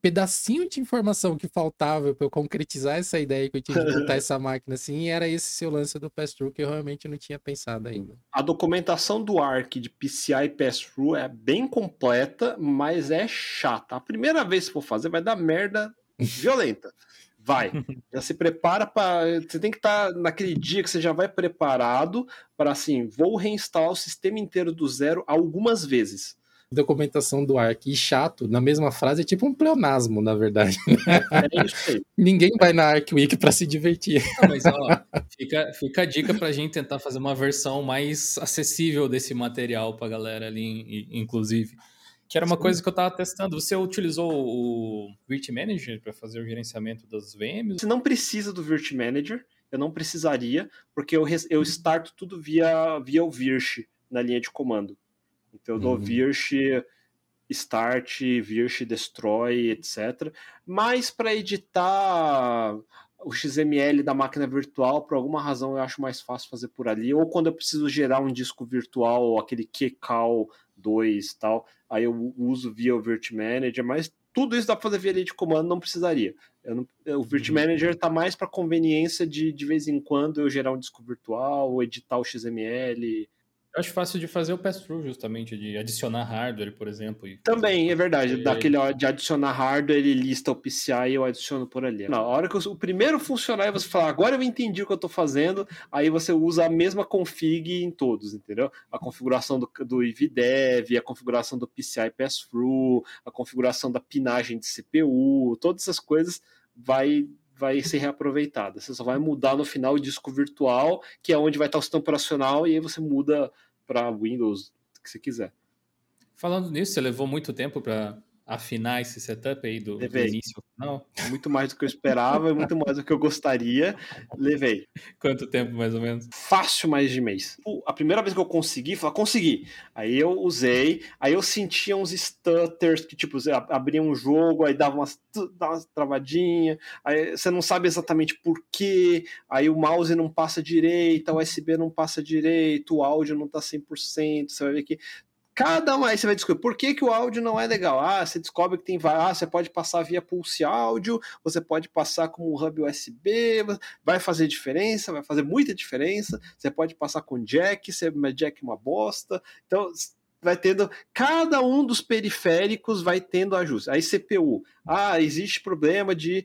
pedacinho de informação que faltava para eu concretizar essa ideia que eu tinha de montar essa máquina assim, era esse seu lance do pass-through que eu realmente não tinha pensado ainda. A documentação do ARC de PCI pass-through é bem completa, mas é chata. A primeira vez que for fazer vai dar merda violenta. Vai. Já se prepara para. Você tem que estar tá naquele dia que você já vai preparado para assim, vou reinstalar o sistema inteiro do zero algumas vezes. Documentação do ARC e chato, na mesma frase, é tipo um pleonasmo, na verdade. É isso aí. Ninguém vai na Arc Week para se divertir. Não, mas ó, fica, fica a dica para a gente tentar fazer uma versão mais acessível desse material para galera ali, inclusive. Que era uma Sim. coisa que eu estava testando. Você utilizou o Virt Manager para fazer o gerenciamento das VMs? Você não precisa do Virt Manager, eu não precisaria, porque eu, eu starto tudo via, via o Virch na linha de comando. Então eu dou uhum. Virch start, Virch destroy, etc. Mas para editar o XML da máquina virtual, por alguma razão eu acho mais fácil fazer por ali, ou quando eu preciso gerar um disco virtual, aquele kcal 2 e tal, aí eu uso via o Virt Manager, mas tudo isso dá para fazer via linha de comando, não precisaria. Não, o Virt uhum. Manager está mais para conveniência de de vez em quando eu gerar um disco virtual, ou editar o XML, acho fácil de fazer o pass-through, justamente, de adicionar hardware, por exemplo. Também, é verdade. E... Daquele de adicionar hardware, ele lista o PCI e eu adiciono por ali. Na hora que o primeiro funcionar e você falar, agora eu entendi o que eu estou fazendo, aí você usa a mesma config em todos, entendeu? A configuração do, do IVDev, a configuração do PCI pass-through, a configuração da pinagem de CPU, todas essas coisas vai vai ser reaproveitada. Você só vai mudar no final o disco virtual, que é onde vai estar o sistema operacional, e aí você muda para Windows, que você quiser. Falando nisso, você levou muito tempo para afinar esse setup aí do, do início não Muito mais do que eu esperava, muito mais do que eu gostaria. Levei. Quanto tempo, mais ou menos? Fácil mais de mês. A primeira vez que eu consegui, falei, consegui. Aí eu usei, aí eu sentia uns stutters que, tipo, você abria um jogo, aí dava umas, dava umas travadinhas, aí você não sabe exatamente por quê, aí o mouse não passa direito, a USB não passa direito, o áudio não tá 100%, você vai ver que Cada um aí você vai descobrir por que, que o áudio não é legal. Ah, você descobre que tem. Ah, você pode passar via pulse áudio, você pode passar com um hub USB, vai fazer diferença, vai fazer muita diferença. Você pode passar com jack, jack é uma bosta. Então, vai tendo cada um dos periféricos vai tendo ajuste. Aí CPU, ah, existe problema de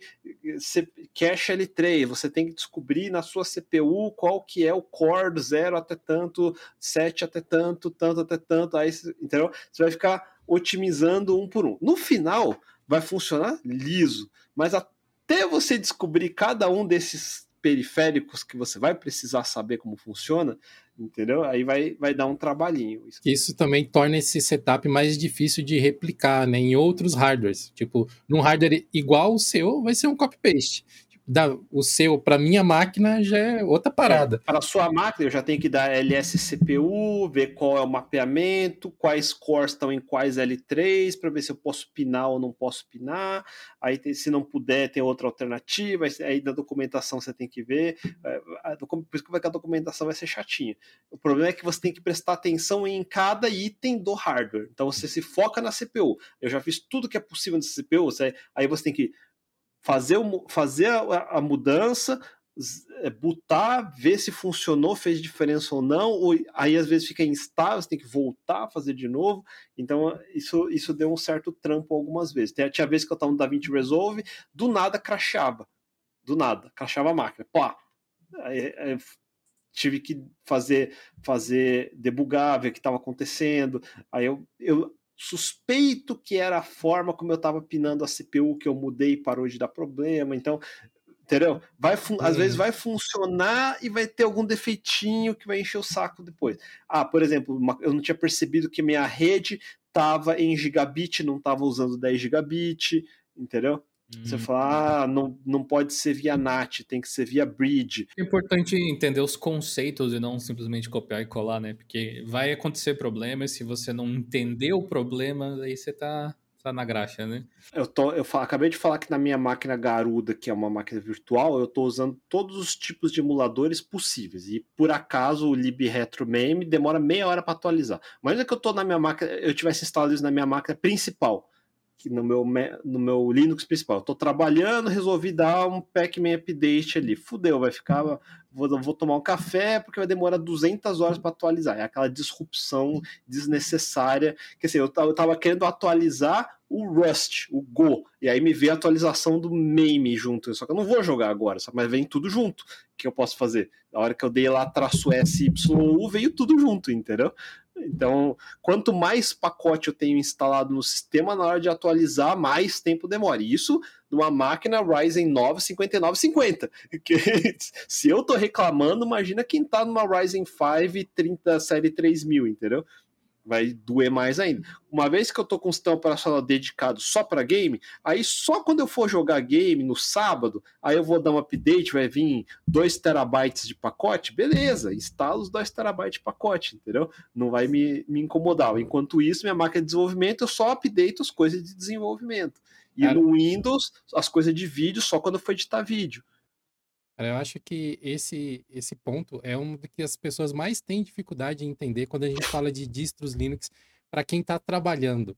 cache L3, você tem que descobrir na sua CPU qual que é o core zero até tanto, 7 até tanto, tanto até tanto, aí entendeu? Você vai ficar otimizando um por um. No final vai funcionar liso, mas até você descobrir cada um desses periféricos que você vai precisar saber como funciona, entendeu? Aí vai, vai dar um trabalhinho. Isso. isso também torna esse setup mais difícil de replicar né, em outros hardwares. Tipo, num hardware igual o seu, vai ser um copy-paste da, o seu para minha máquina já é outra parada. É, para a sua máquina, eu já tenho que dar LSCPU, ver qual é o mapeamento, quais cores estão em quais L3, para ver se eu posso pinar ou não posso pinar. Aí, se não puder, tem outra alternativa. Aí, da documentação, você tem que ver. É, por isso que a documentação vai ser chatinha. O problema é que você tem que prestar atenção em cada item do hardware. Então, você se foca na CPU. Eu já fiz tudo que é possível nessa CPU. Aí você tem que fazer, o, fazer a, a mudança, é, botar, ver se funcionou, fez diferença ou não, ou aí às vezes fica instável, você tem que voltar a fazer de novo. Então, isso, isso deu um certo trampo algumas vezes. Tinha, tinha vezes que eu estava no DaVinci Resolve, do nada crashava. Do nada, crashava a máquina. Pá! Aí, aí, tive que fazer, fazer debugar, ver o que estava acontecendo. Aí eu, eu suspeito que era a forma como eu estava pinando a CPU que eu mudei e parou de dar problema. Então, entendeu? Vai às vezes vai funcionar e vai ter algum defeitinho que vai encher o saco depois. Ah, por exemplo, uma, eu não tinha percebido que minha rede estava em gigabit, não estava usando 10 gigabit, entendeu? Você uhum. fala, ah, não, não pode ser via NAT, tem que ser via bridge. É importante entender os conceitos e não simplesmente copiar e colar, né? Porque vai acontecer problema e se você não entender o problema, aí você tá, tá na graxa, né? Eu, tô, eu acabei de falar que na minha máquina Garuda, que é uma máquina virtual, eu tô usando todos os tipos de emuladores possíveis. E por acaso o libretromeme demora meia hora para atualizar. Mas é que eu tô na minha máquina, eu tivesse instalado isso na minha máquina principal no meu, no meu Linux principal. Estou trabalhando, resolvi dar um Pac-Man update ali. Fudeu, vai ficar. Vou, vou tomar um café porque vai demorar 200 horas para atualizar. É aquela disrupção desnecessária. Quer dizer, eu, eu tava querendo atualizar o Rust, o Go, e aí me veio a atualização do MAME junto. Só que eu não vou jogar agora, mas vem tudo junto. Que eu posso fazer? Na hora que eu dei lá traço SYU, veio tudo junto, entendeu? Então, quanto mais pacote eu tenho instalado no sistema, na hora de atualizar, mais tempo demora. Isso numa máquina Ryzen 9 5950. Que, se eu tô reclamando, imagina quem tá numa Ryzen 5 30 série 3000, entendeu? Vai doer mais ainda. Uma vez que eu tô com um sistema operacional dedicado só para game, aí só quando eu for jogar game no sábado, aí eu vou dar um update, vai vir 2 terabytes de pacote, beleza, instala os 2 terabytes de pacote, entendeu? Não vai me, me incomodar. Enquanto isso, minha máquina de desenvolvimento, eu só update as coisas de desenvolvimento. E no Windows, as coisas de vídeo só quando eu for editar vídeo. Cara, eu acho que esse, esse ponto é um do que as pessoas mais têm dificuldade em entender quando a gente fala de distros Linux para quem está trabalhando.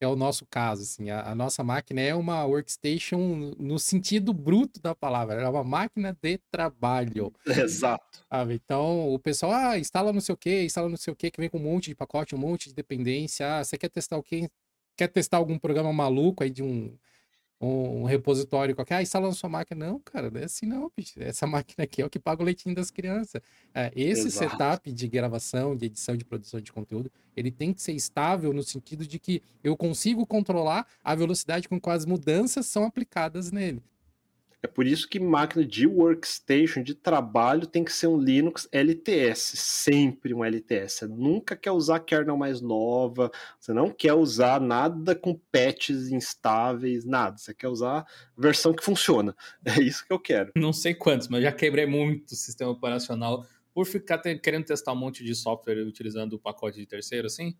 É o nosso caso, assim, a, a, nossa máquina é uma workstation no sentido bruto da palavra, é uma máquina de trabalho. Exato. Então, o pessoal, ah, instala não sei o que, instala não sei o que, que vem com um monte de pacote, um monte de dependência, ah, você quer testar o quê? Quer testar algum programa maluco aí de um um repositório qualquer, ah, instala na sua máquina. Não, cara, não é assim não, bicho. Essa máquina aqui é o que paga o leitinho das crianças. É, esse Exato. setup de gravação, de edição, de produção de conteúdo, ele tem que ser estável no sentido de que eu consigo controlar a velocidade com que as mudanças são aplicadas nele. É por isso que máquina de workstation, de trabalho, tem que ser um Linux LTS, sempre um LTS. Você nunca quer usar kernel mais nova, você não quer usar nada com patches instáveis, nada. Você quer usar versão que funciona. É isso que eu quero. Não sei quantos, mas já quebrei muito o sistema operacional por ficar querendo testar um monte de software utilizando o pacote de terceiro, assim.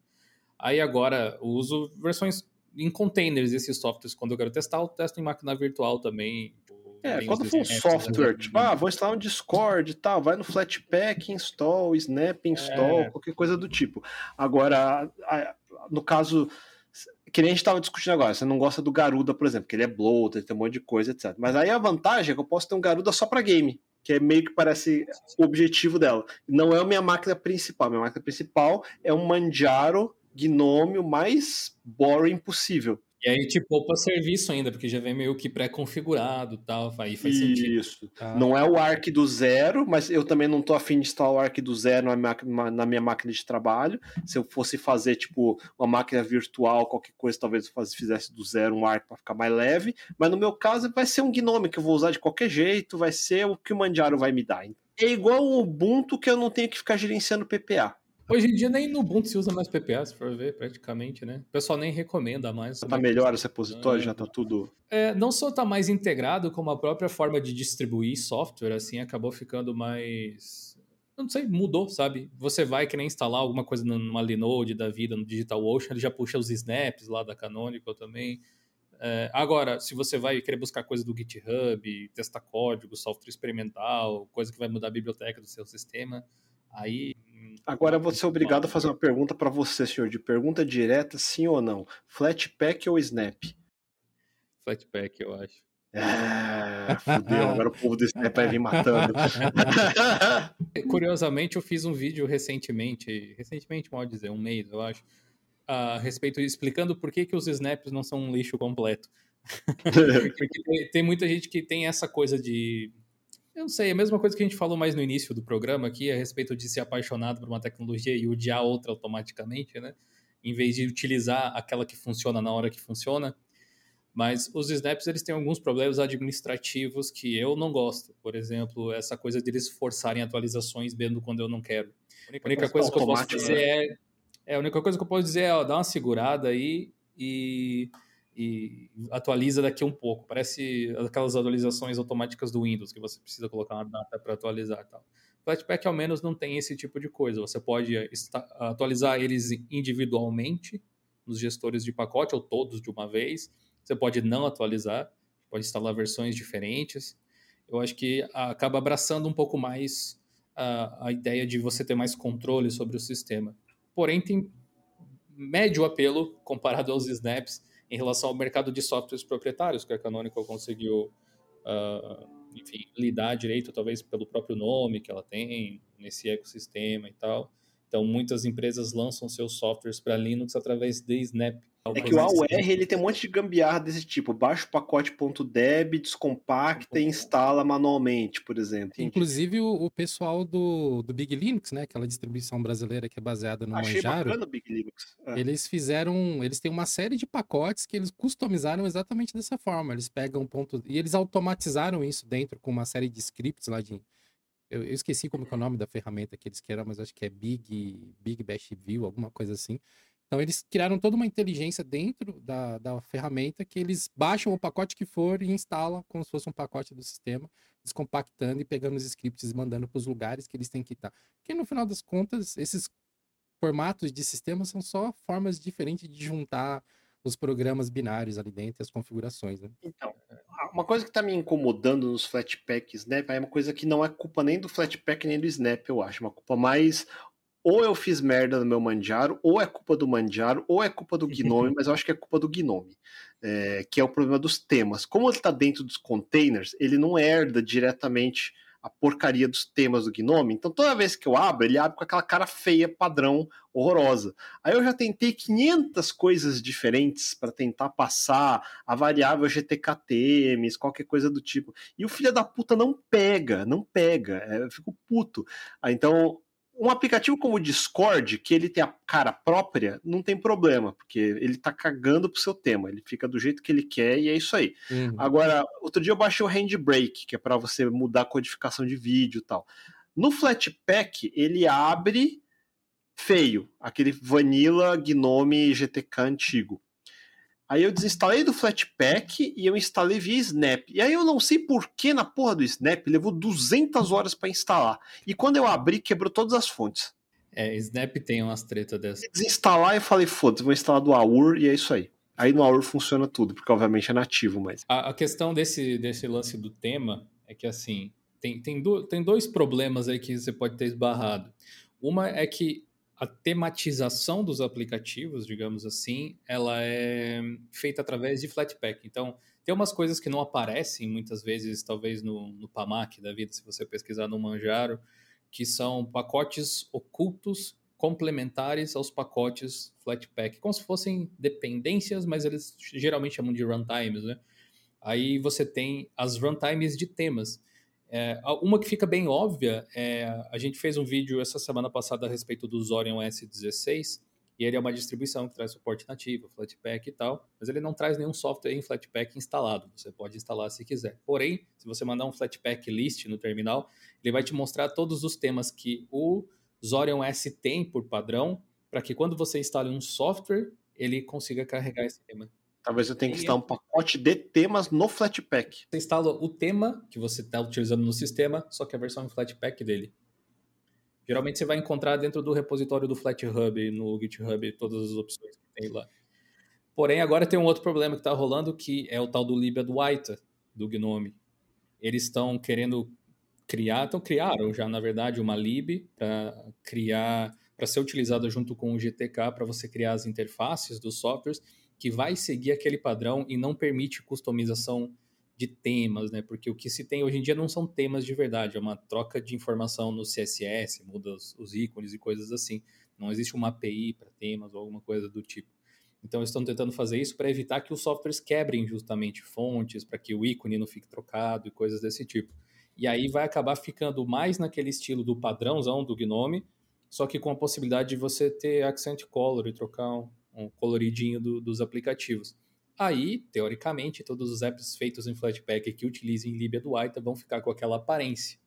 Aí agora uso versões em containers desses softwares. Quando eu quero testar, eu testo em máquina virtual também. É, quando for um software, tipo, ah, vou instalar um Discord e tal, vai no Flatpak, install, Snap, install, é. qualquer coisa do tipo. Agora, no caso, que nem a gente estava discutindo agora, você não gosta do Garuda, por exemplo, que ele é bloated, tem um monte de coisa, etc. Mas aí a vantagem é que eu posso ter um Garuda só para game, que é meio que parece o objetivo dela. Não é a minha máquina principal, minha máquina principal é um Manjaro Gnome mais boring possível. E aí te poupa serviço ainda, porque já vem meio que pré-configurado tal. Aí faz sentido. Isso. Ah. Não é o ARC do zero, mas eu também não tô afim de instalar o ARC do zero na minha, na minha máquina de trabalho. Se eu fosse fazer, tipo, uma máquina virtual, qualquer coisa, talvez eu fizesse do zero um ARC para ficar mais leve. Mas no meu caso, vai ser um Gnome que eu vou usar de qualquer jeito, vai ser o que o Manjaro vai me dar. É igual o Ubuntu que eu não tenho que ficar gerenciando PPA. Hoje em dia nem no Ubuntu se usa mais PPA, se for ver, praticamente, né? O pessoal nem recomenda mais. Já tá melhor esse repositório, é. já tá tudo... É, não só tá mais integrado, como a própria forma de distribuir software, assim, acabou ficando mais... Não sei, mudou, sabe? Você vai querer instalar alguma coisa numa Linode da vida, no DigitalOcean, ele já puxa os snaps lá da Canonical também. É, agora, se você vai querer buscar coisa do GitHub, testar código, software experimental, coisa que vai mudar a biblioteca do seu sistema, aí Agora eu vou ser obrigado a fazer uma pergunta para você, senhor, de pergunta direta, sim ou não. Flatpak ou Snap? Flatpak, eu acho. Ah, fudeu, agora o povo do Snap vai vir matando. Curiosamente, eu fiz um vídeo recentemente, recentemente, pode dizer, um mês, eu acho, a respeito, explicando por que, que os snaps não são um lixo completo. Porque tem, tem muita gente que tem essa coisa de eu não sei, é a mesma coisa que a gente falou mais no início do programa aqui, a respeito de ser apaixonado por uma tecnologia e odiar outra automaticamente, né? Em vez de utilizar aquela que funciona na hora que funciona. Mas os snaps, eles têm alguns problemas administrativos que eu não gosto. Por exemplo, essa coisa deles forçarem atualizações mesmo quando eu não quero. A única coisa que eu posso dizer né? é, é... A única coisa que eu posso dizer é, ó, dá uma segurada aí e e atualiza daqui um pouco. Parece aquelas atualizações automáticas do Windows, que você precisa colocar uma data para atualizar e tal. Flatpak, ao menos, não tem esse tipo de coisa. Você pode atualizar eles individualmente nos gestores de pacote, ou todos de uma vez. Você pode não atualizar, pode instalar versões diferentes. Eu acho que acaba abraçando um pouco mais a, a ideia de você ter mais controle sobre o sistema. Porém, tem médio apelo comparado aos snaps em relação ao mercado de softwares proprietários que a Canonical conseguiu, uh, enfim, lidar direito, talvez pelo próprio nome que ela tem nesse ecossistema e tal. Então, muitas empresas lançam seus softwares para Linux através de Snap. É que o AUR ele tem um monte de gambiarra desse tipo. Baixa o pacote .deb, descompacta e instala manualmente, por exemplo. Inclusive o, o, pessoal do, do Big Linux, né? Aquela distribuição brasileira que é baseada no Achei Manjaro. Bacana o Big Linux. É. Eles fizeram, eles têm uma série de pacotes que eles customizaram exatamente dessa forma. Eles pegam ponto e eles automatizaram isso dentro com uma série de scripts lá de eu, eu esqueci como é o nome da ferramenta que eles queriam, mas acho que é Big Big Bash View, alguma coisa assim então, eles criaram toda uma inteligência dentro da, da ferramenta que eles baixam o pacote que for e instalam como se fosse um pacote do sistema, descompactando e pegando os scripts e mandando para os lugares que eles têm que estar. Porque, no final das contas, esses formatos de sistema são só formas diferentes de juntar os programas binários ali dentro, as configurações. Né? Então, uma coisa que está me incomodando nos Flatpak Snap é uma coisa que não é culpa nem do Flatpak nem do Snap, eu acho. Uma culpa mais ou eu fiz merda no meu Manjaro, ou é culpa do Manjaro, ou é culpa do Gnome, mas eu acho que é culpa do Gnome, é, que é o problema dos temas. Como ele está dentro dos containers, ele não herda diretamente a porcaria dos temas do Gnome. Então toda vez que eu abro, ele abre com aquela cara feia, padrão, horrorosa. Aí eu já tentei 500 coisas diferentes para tentar passar a variável GTKTMs, qualquer coisa do tipo. E o filho da puta não pega, não pega. É, eu fico puto. Ah, então um aplicativo como o Discord, que ele tem a cara própria, não tem problema, porque ele tá cagando pro seu tema, ele fica do jeito que ele quer e é isso aí. Uhum. Agora, outro dia eu baixei o Handbrake, que é para você mudar a codificação de vídeo e tal. No Flatpak, ele abre feio, aquele Vanilla Gnome GTK antigo. Aí eu desinstalei do Flatpak e eu instalei via Snap. E aí eu não sei por que na porra do Snap levou 200 horas para instalar. E quando eu abri, quebrou todas as fontes. É, Snap tem umas tretas dessas. Desinstalar e falei, foda-se, vou instalar do AUR e é isso aí. Aí no AUR funciona tudo, porque obviamente é nativo, mas... A, a questão desse, desse lance do tema é que, assim, tem, tem, do, tem dois problemas aí que você pode ter esbarrado. Uma é que a tematização dos aplicativos, digamos assim, ela é feita através de Flatpak. Então, tem umas coisas que não aparecem muitas vezes, talvez no, no PAMAC da vida, se você pesquisar no Manjaro, que são pacotes ocultos complementares aos pacotes Flatpak, como se fossem dependências, mas eles geralmente chamam de runtimes, né? Aí você tem as runtimes de temas. É, uma que fica bem óbvia, é, a gente fez um vídeo essa semana passada a respeito do Zorion S16, e ele é uma distribuição que traz suporte nativo, Flatpak e tal, mas ele não traz nenhum software em Flatpak instalado. Você pode instalar se quiser. Porém, se você mandar um Flatpak list no terminal, ele vai te mostrar todos os temas que o Zorion S tem por padrão, para que quando você instale um software, ele consiga carregar esse tema. Talvez eu tenha que instalar um pacote de temas no Flatpak. Você instala o tema que você está utilizando no sistema, só que a versão em Flatpak dele. Geralmente você vai encontrar dentro do repositório do FlatHub, no GitHub, todas as opções que tem lá. Porém, agora tem um outro problema que está rolando, que é o tal do Libia do Waita, do Gnome. Eles estão querendo criar, então criaram já, na verdade, uma lib para criar, para ser utilizada junto com o GTK para você criar as interfaces dos softwares que vai seguir aquele padrão e não permite customização de temas, né? Porque o que se tem hoje em dia não são temas de verdade, é uma troca de informação no CSS, muda os, os ícones e coisas assim. Não existe uma API para temas ou alguma coisa do tipo. Então, estão tentando fazer isso para evitar que os softwares quebrem justamente fontes, para que o ícone não fique trocado e coisas desse tipo. E aí vai acabar ficando mais naquele estilo do padrãozão do Gnome, só que com a possibilidade de você ter accent color e trocar um, coloridinho do, dos aplicativos. Aí, teoricamente, todos os apps feitos em Flatpak que utilizem Libia do Aita vão ficar com aquela aparência.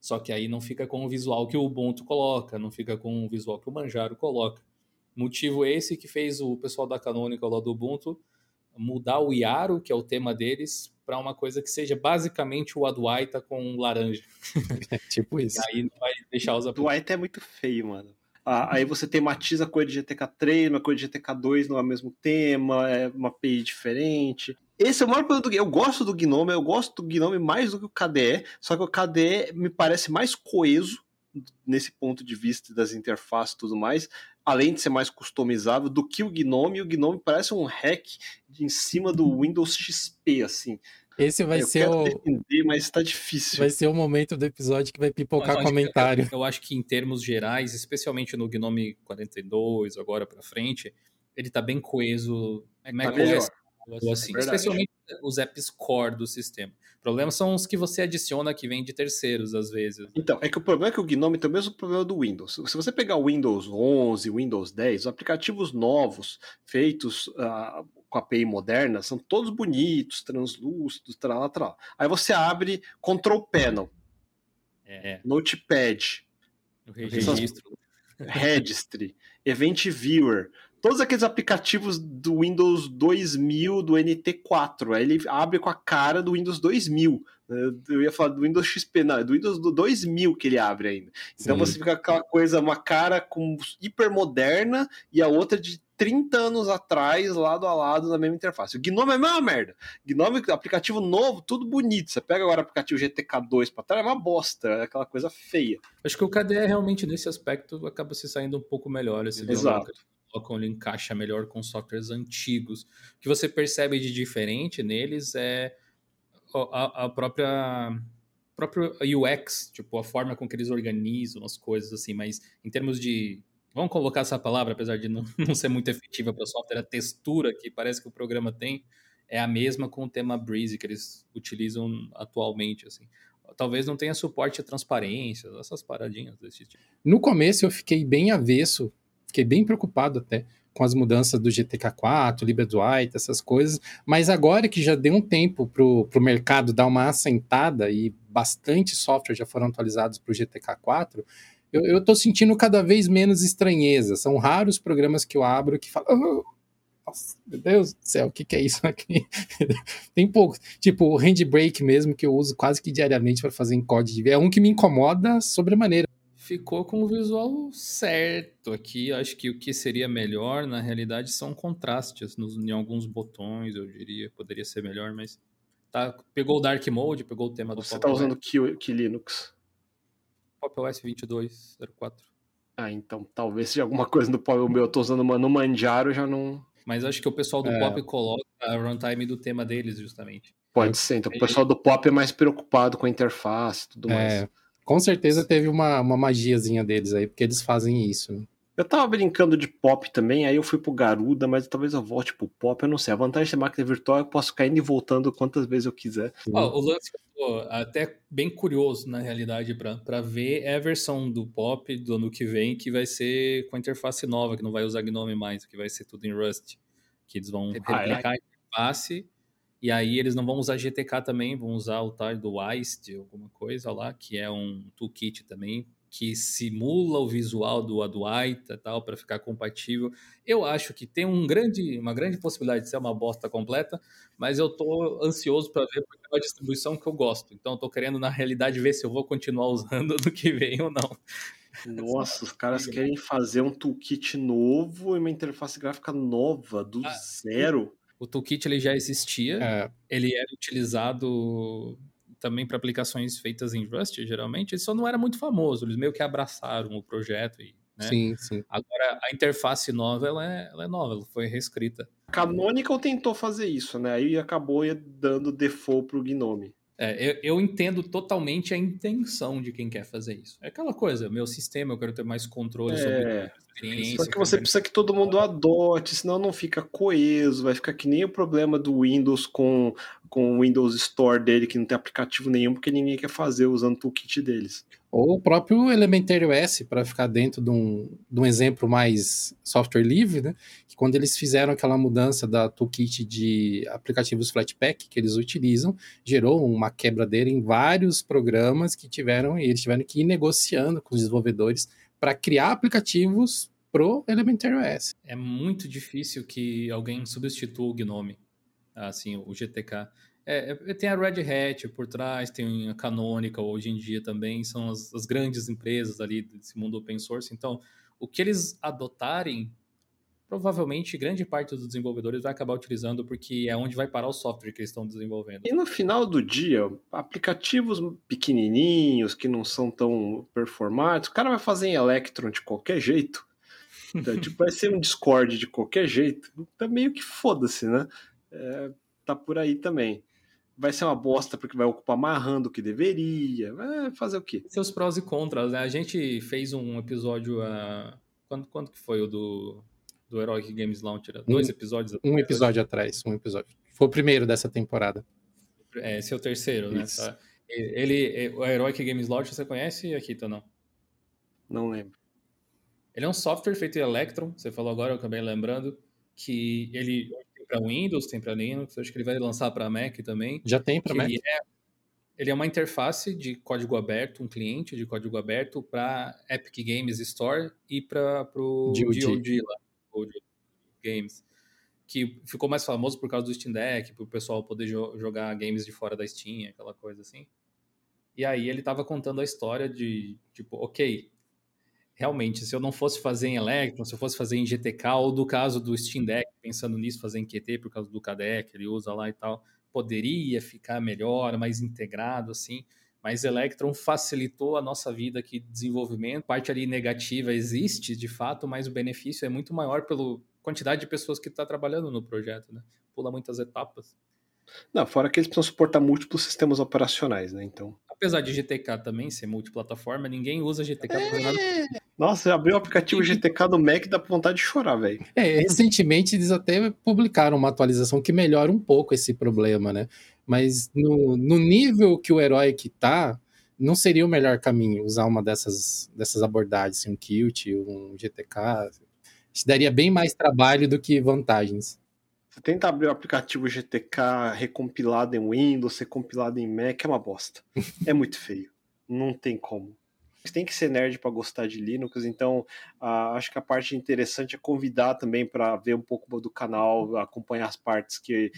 Só que aí não fica com o visual que o Ubuntu coloca, não fica com o visual que o Manjaro coloca. Motivo esse que fez o pessoal da Canonical lá do Ubuntu mudar o Yaro, que é o tema deles, para uma coisa que seja basicamente o Adwaita com laranja. É tipo isso. E aí não vai deixar os Adwaita é muito feio, mano. Ah, aí você tematiza a cor de GTK3, uma cor de GTK2 no mesmo tema, é uma API diferente. Esse é o maior problema do Eu gosto do Gnome, eu gosto do Gnome mais do que o KDE, só que o KDE me parece mais coeso nesse ponto de vista das interfaces e tudo mais, além de ser mais customizável do que o Gnome. O Gnome parece um hack em cima do Windows XP, assim. Esse vai eu ser o. Defender, mas está difícil. Vai ser o momento do episódio que vai pipocar comentário. Que, eu, eu acho que em termos gerais, especialmente no Gnome 42, agora para frente, ele está bem coeso. É tá melhor. Assim, é especialmente os apps core do sistema. O problema são os que você adiciona que vem de terceiros, às vezes. Então, é que o problema é que o Gnome tem o mesmo problema do Windows. Se você pegar o Windows 11, Windows 10, os aplicativos novos, feitos uh, com a API moderna, são todos bonitos, translúcidos, tal, tal. Aí você abre Control Panel, é. Notepad, o registro. Registry, Event Viewer, todos aqueles aplicativos do Windows 2000, do NT4. Aí ele abre com a cara do Windows 2000. Eu ia falar do Windows XP, não, é do Windows do 2000 que ele abre ainda. Então Sim. você fica com aquela coisa, uma cara com hiper moderna e a outra de 30 anos atrás, lado a lado, na mesma interface. O Gnome é a mesma merda. Gnome, aplicativo novo, tudo bonito. Você pega agora o aplicativo GTK2 para trás, é uma bosta, é aquela coisa feia. Acho que o KDE realmente, nesse aspecto, acaba se saindo um pouco melhor. Esse Exato. Colocam, ele encaixa melhor com softwares antigos. O que você percebe de diferente neles é a, a própria próprio UX, tipo, a forma com que eles organizam as coisas, assim, mas em termos de Vamos colocar essa palavra, apesar de não, não ser muito efetiva para o software, a textura que parece que o programa tem é a mesma com o tema Breeze que eles utilizam atualmente, assim. Talvez não tenha suporte a transparência, essas paradinhas desse tipo. No começo eu fiquei bem avesso, fiquei bem preocupado até com as mudanças do GTK4, LibreDuite, essas coisas, mas agora que já deu um tempo para o mercado dar uma assentada e bastante software já foram atualizados para o GTK4, eu, tô sentindo cada vez menos estranheza. São raros programas que eu abro que falam. Oh, nossa, meu Deus do céu, o que, que é isso aqui? Tem poucos. Tipo, o Handbrake mesmo, que eu uso quase que diariamente para fazer encode de É um que me incomoda sobremaneira. Ficou com o visual certo aqui. Acho que o que seria melhor, na realidade, são contrastes nos, em alguns botões, eu diria. Poderia ser melhor, mas. Tá, pegou o Dark Mode, pegou o tema do Você está usando que, que Linux? Pop OS 2204. Ah, então talvez seja alguma coisa do Pop. O meu eu tô usando no Manjaro, já não. Mas acho que o pessoal do é. Pop coloca a runtime do tema deles, justamente. Pode ser. Então o pessoal do Pop é mais preocupado com a interface e tudo mais. É, com certeza teve uma, uma magiazinha deles aí, porque eles fazem isso. Né? Eu tava brincando de pop também, aí eu fui pro Garuda, mas talvez eu volte pro pop, eu não sei. A vantagem de ser máquina virtual é que eu posso ficar indo e voltando quantas vezes eu quiser. o lance que eu tô até bem curioso, na realidade, para ver é a versão do pop do ano que vem, que vai ser com a interface nova, que não vai usar GNOME mais, que vai ser tudo em Rust. Que eles vão replicar ah, é? a interface, e aí eles não vão usar GTK também, vão usar o tal do WIST, alguma coisa lá, que é um toolkit também que simula o visual do Adwaita tal para ficar compatível. Eu acho que tem um grande, uma grande possibilidade de ser uma bosta completa, mas eu tô ansioso para ver porque é uma distribuição que eu gosto. Então eu tô querendo na realidade ver se eu vou continuar usando no que vem ou não. Nossa, os caras querem fazer um toolkit novo e uma interface gráfica nova do ah, zero. O toolkit ele já existia, é. ele era utilizado também para aplicações feitas em Rust, geralmente, ele só não era muito famoso. Eles meio que abraçaram o projeto e né? Sim, sim. Agora, a interface nova, ela é, ela é nova, ela foi reescrita. Canonical tentou fazer isso, né? Aí acabou dando default pro Gnome. É, eu, eu, entendo totalmente a intenção de quem quer fazer isso. É aquela coisa, meu sistema, eu quero ter mais controle é, sobre a experiência. Só que você precisa que todo mundo adote, senão não fica coeso, vai ficar que nem o problema do Windows com, com o Windows Store dele, que não tem aplicativo nenhum, porque ninguém quer fazer usando o toolkit deles. Ou o próprio Elementary OS, para ficar dentro de um, de um exemplo mais software livre, né? Que quando eles fizeram aquela mudança da toolkit de aplicativos Flatpak que eles utilizam, gerou uma quebradeira em vários programas que tiveram, e eles tiveram que ir negociando com os desenvolvedores para criar aplicativos pro Elementary OS. É muito difícil que alguém substitua o Gnome, assim, o GTK. É, é, tem a Red Hat por trás, tem a Canonical hoje em dia também, são as, as, grandes empresas ali desse mundo open source. Então, o que eles adotarem, provavelmente grande parte dos desenvolvedores vai acabar utilizando, porque é onde vai parar o software que eles estão desenvolvendo. E no final do dia, aplicativos pequenininhos, que não são tão performáticos, o cara vai fazer em Electron de qualquer jeito. Então, tipo, vai ser um Discord de qualquer jeito. Tá meio que foda-se, né? É, tá por aí também vai ser uma bosta porque vai ocupar mais RAM do que deveria. Vai fazer o quê? Seus prós e contras, né? A gente fez um episódio. Uh... Quando, quando que foi o do, do Heroic Games Launcher? Dois um, episódios atrás? Um episódio atrás, um episódio. Foi o primeiro dessa temporada. É, esse é o terceiro, né? Tá. Ele, o Heroic Games Launcher, você conhece, Akita, não? Não lembro. Ele é um software feito em Electron, você falou agora, eu acabei lembrando, que ele para Windows, tem para Linux, acho que ele vai lançar para Mac também. Já tem para Mac? Ele é, ele é uma interface de código aberto, um cliente de código aberto para Epic Games Store e para o GOG lá, Games, que ficou mais famoso por causa do Steam Deck, para o pessoal poder jo jogar games de fora da Steam, aquela coisa assim. E aí ele estava contando a história de, tipo, ok, realmente, se eu não fosse fazer em Electron, se eu fosse fazer em GTK, ou do caso do Steam Deck, pensando nisso, fazer em QT por causa do KDE que ele usa lá e tal, poderia ficar melhor, mais integrado, assim. Mas Electron facilitou a nossa vida aqui de desenvolvimento. Parte ali negativa existe, de fato, mas o benefício é muito maior pela quantidade de pessoas que está trabalhando no projeto, né? Pula muitas etapas. Não, fora que eles precisam suportar múltiplos sistemas operacionais, né? Então. Apesar de GTK também ser multiplataforma, ninguém usa GTK é... para nada. Nossa, abriu o aplicativo GTK do Mac dá vontade de chorar, velho. É, recentemente eles até publicaram uma atualização que melhora um pouco esse problema, né? Mas no, no nível que o herói que tá, não seria o melhor caminho usar uma dessas, dessas abordagens, assim, um Qt, um GTK. Daria bem mais trabalho do que vantagens. Você tenta abrir o aplicativo GTK recompilado em Windows, recompilado em Mac, é uma bosta. é muito feio. Não tem como. Você tem que ser nerd para gostar de Linux, então uh, acho que a parte interessante é convidar também para ver um pouco do canal, acompanhar as partes que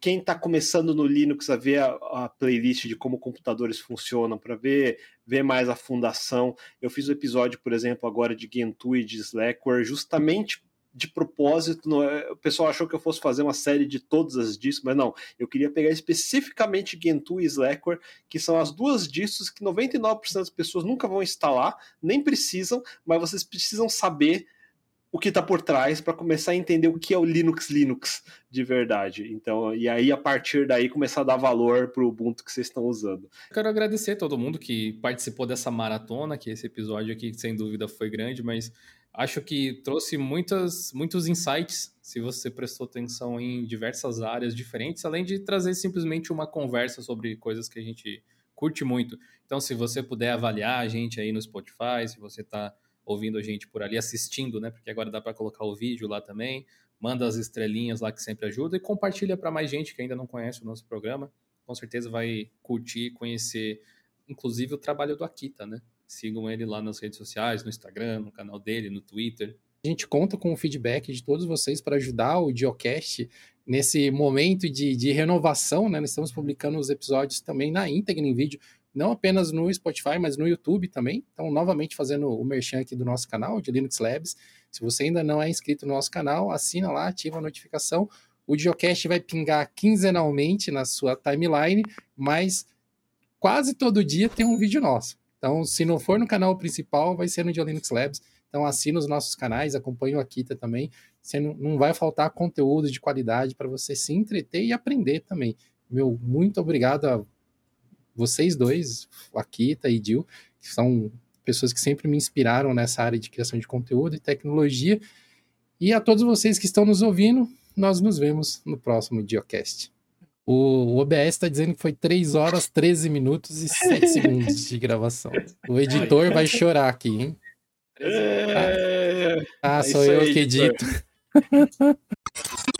quem está começando no Linux a ver a, a, playlist de como computadores funcionam, para ver, ver mais a fundação. Eu fiz um episódio, por exemplo, agora de Gentoo e de Slackware, justamente de propósito, não, é, o pessoal achou que eu fosse fazer uma série de todas as discos, mas não, eu queria pegar especificamente Gentoo e Slackware, que são as duas discos que 99% das pessoas nunca vão instalar, nem precisam, mas vocês precisam saber o que está por trás para começar a entender o que é o Linux Linux de verdade. Então, e aí a partir daí começar a dar valor para o Ubuntu que vocês estão usando. Quero agradecer a todo mundo que participou dessa maratona, que esse episódio aqui sem dúvida foi grande, mas acho que trouxe muitas, muitos insights, se você prestou atenção em diversas áreas diferentes, além de trazer simplesmente uma conversa sobre coisas que a gente curte muito. Então, se você puder avaliar a gente aí no Spotify, se você está ouvindo a gente por ali, assistindo, né? Porque agora dá para colocar o vídeo lá também. Manda as estrelinhas lá que sempre ajuda e compartilha para mais gente que ainda não conhece o nosso programa. Com certeza vai curtir, conhecer, inclusive o trabalho do Akita, né? Sigam ele lá nas redes sociais, no Instagram, no canal dele, no Twitter. A gente conta com o feedback de todos vocês para ajudar o Geocast nesse momento de, de renovação, né? Nós estamos publicando os episódios também na íntegra em vídeo não apenas no Spotify, mas no YouTube também. Então, novamente fazendo o merchan aqui do nosso canal de Linux Labs. Se você ainda não é inscrito no nosso canal, assina lá, ativa a notificação. O Geocast vai pingar quinzenalmente na sua timeline, mas quase todo dia tem um vídeo nosso. Então, se não for no canal principal, vai ser no de Linux Labs. Então, assina os nossos canais, acompanhe o Akita também. Você não, não vai faltar conteúdo de qualidade para você se entreter e aprender também. Meu, muito obrigado a vocês dois, Akita e Dil, que são pessoas que sempre me inspiraram nessa área de criação de conteúdo e tecnologia. E a todos vocês que estão nos ouvindo, nós nos vemos no próximo Diocast. O OBS está dizendo que foi 3 horas, 13 minutos e 7 segundos de gravação. O editor vai chorar aqui, hein? É... Ah, sou eu que edito.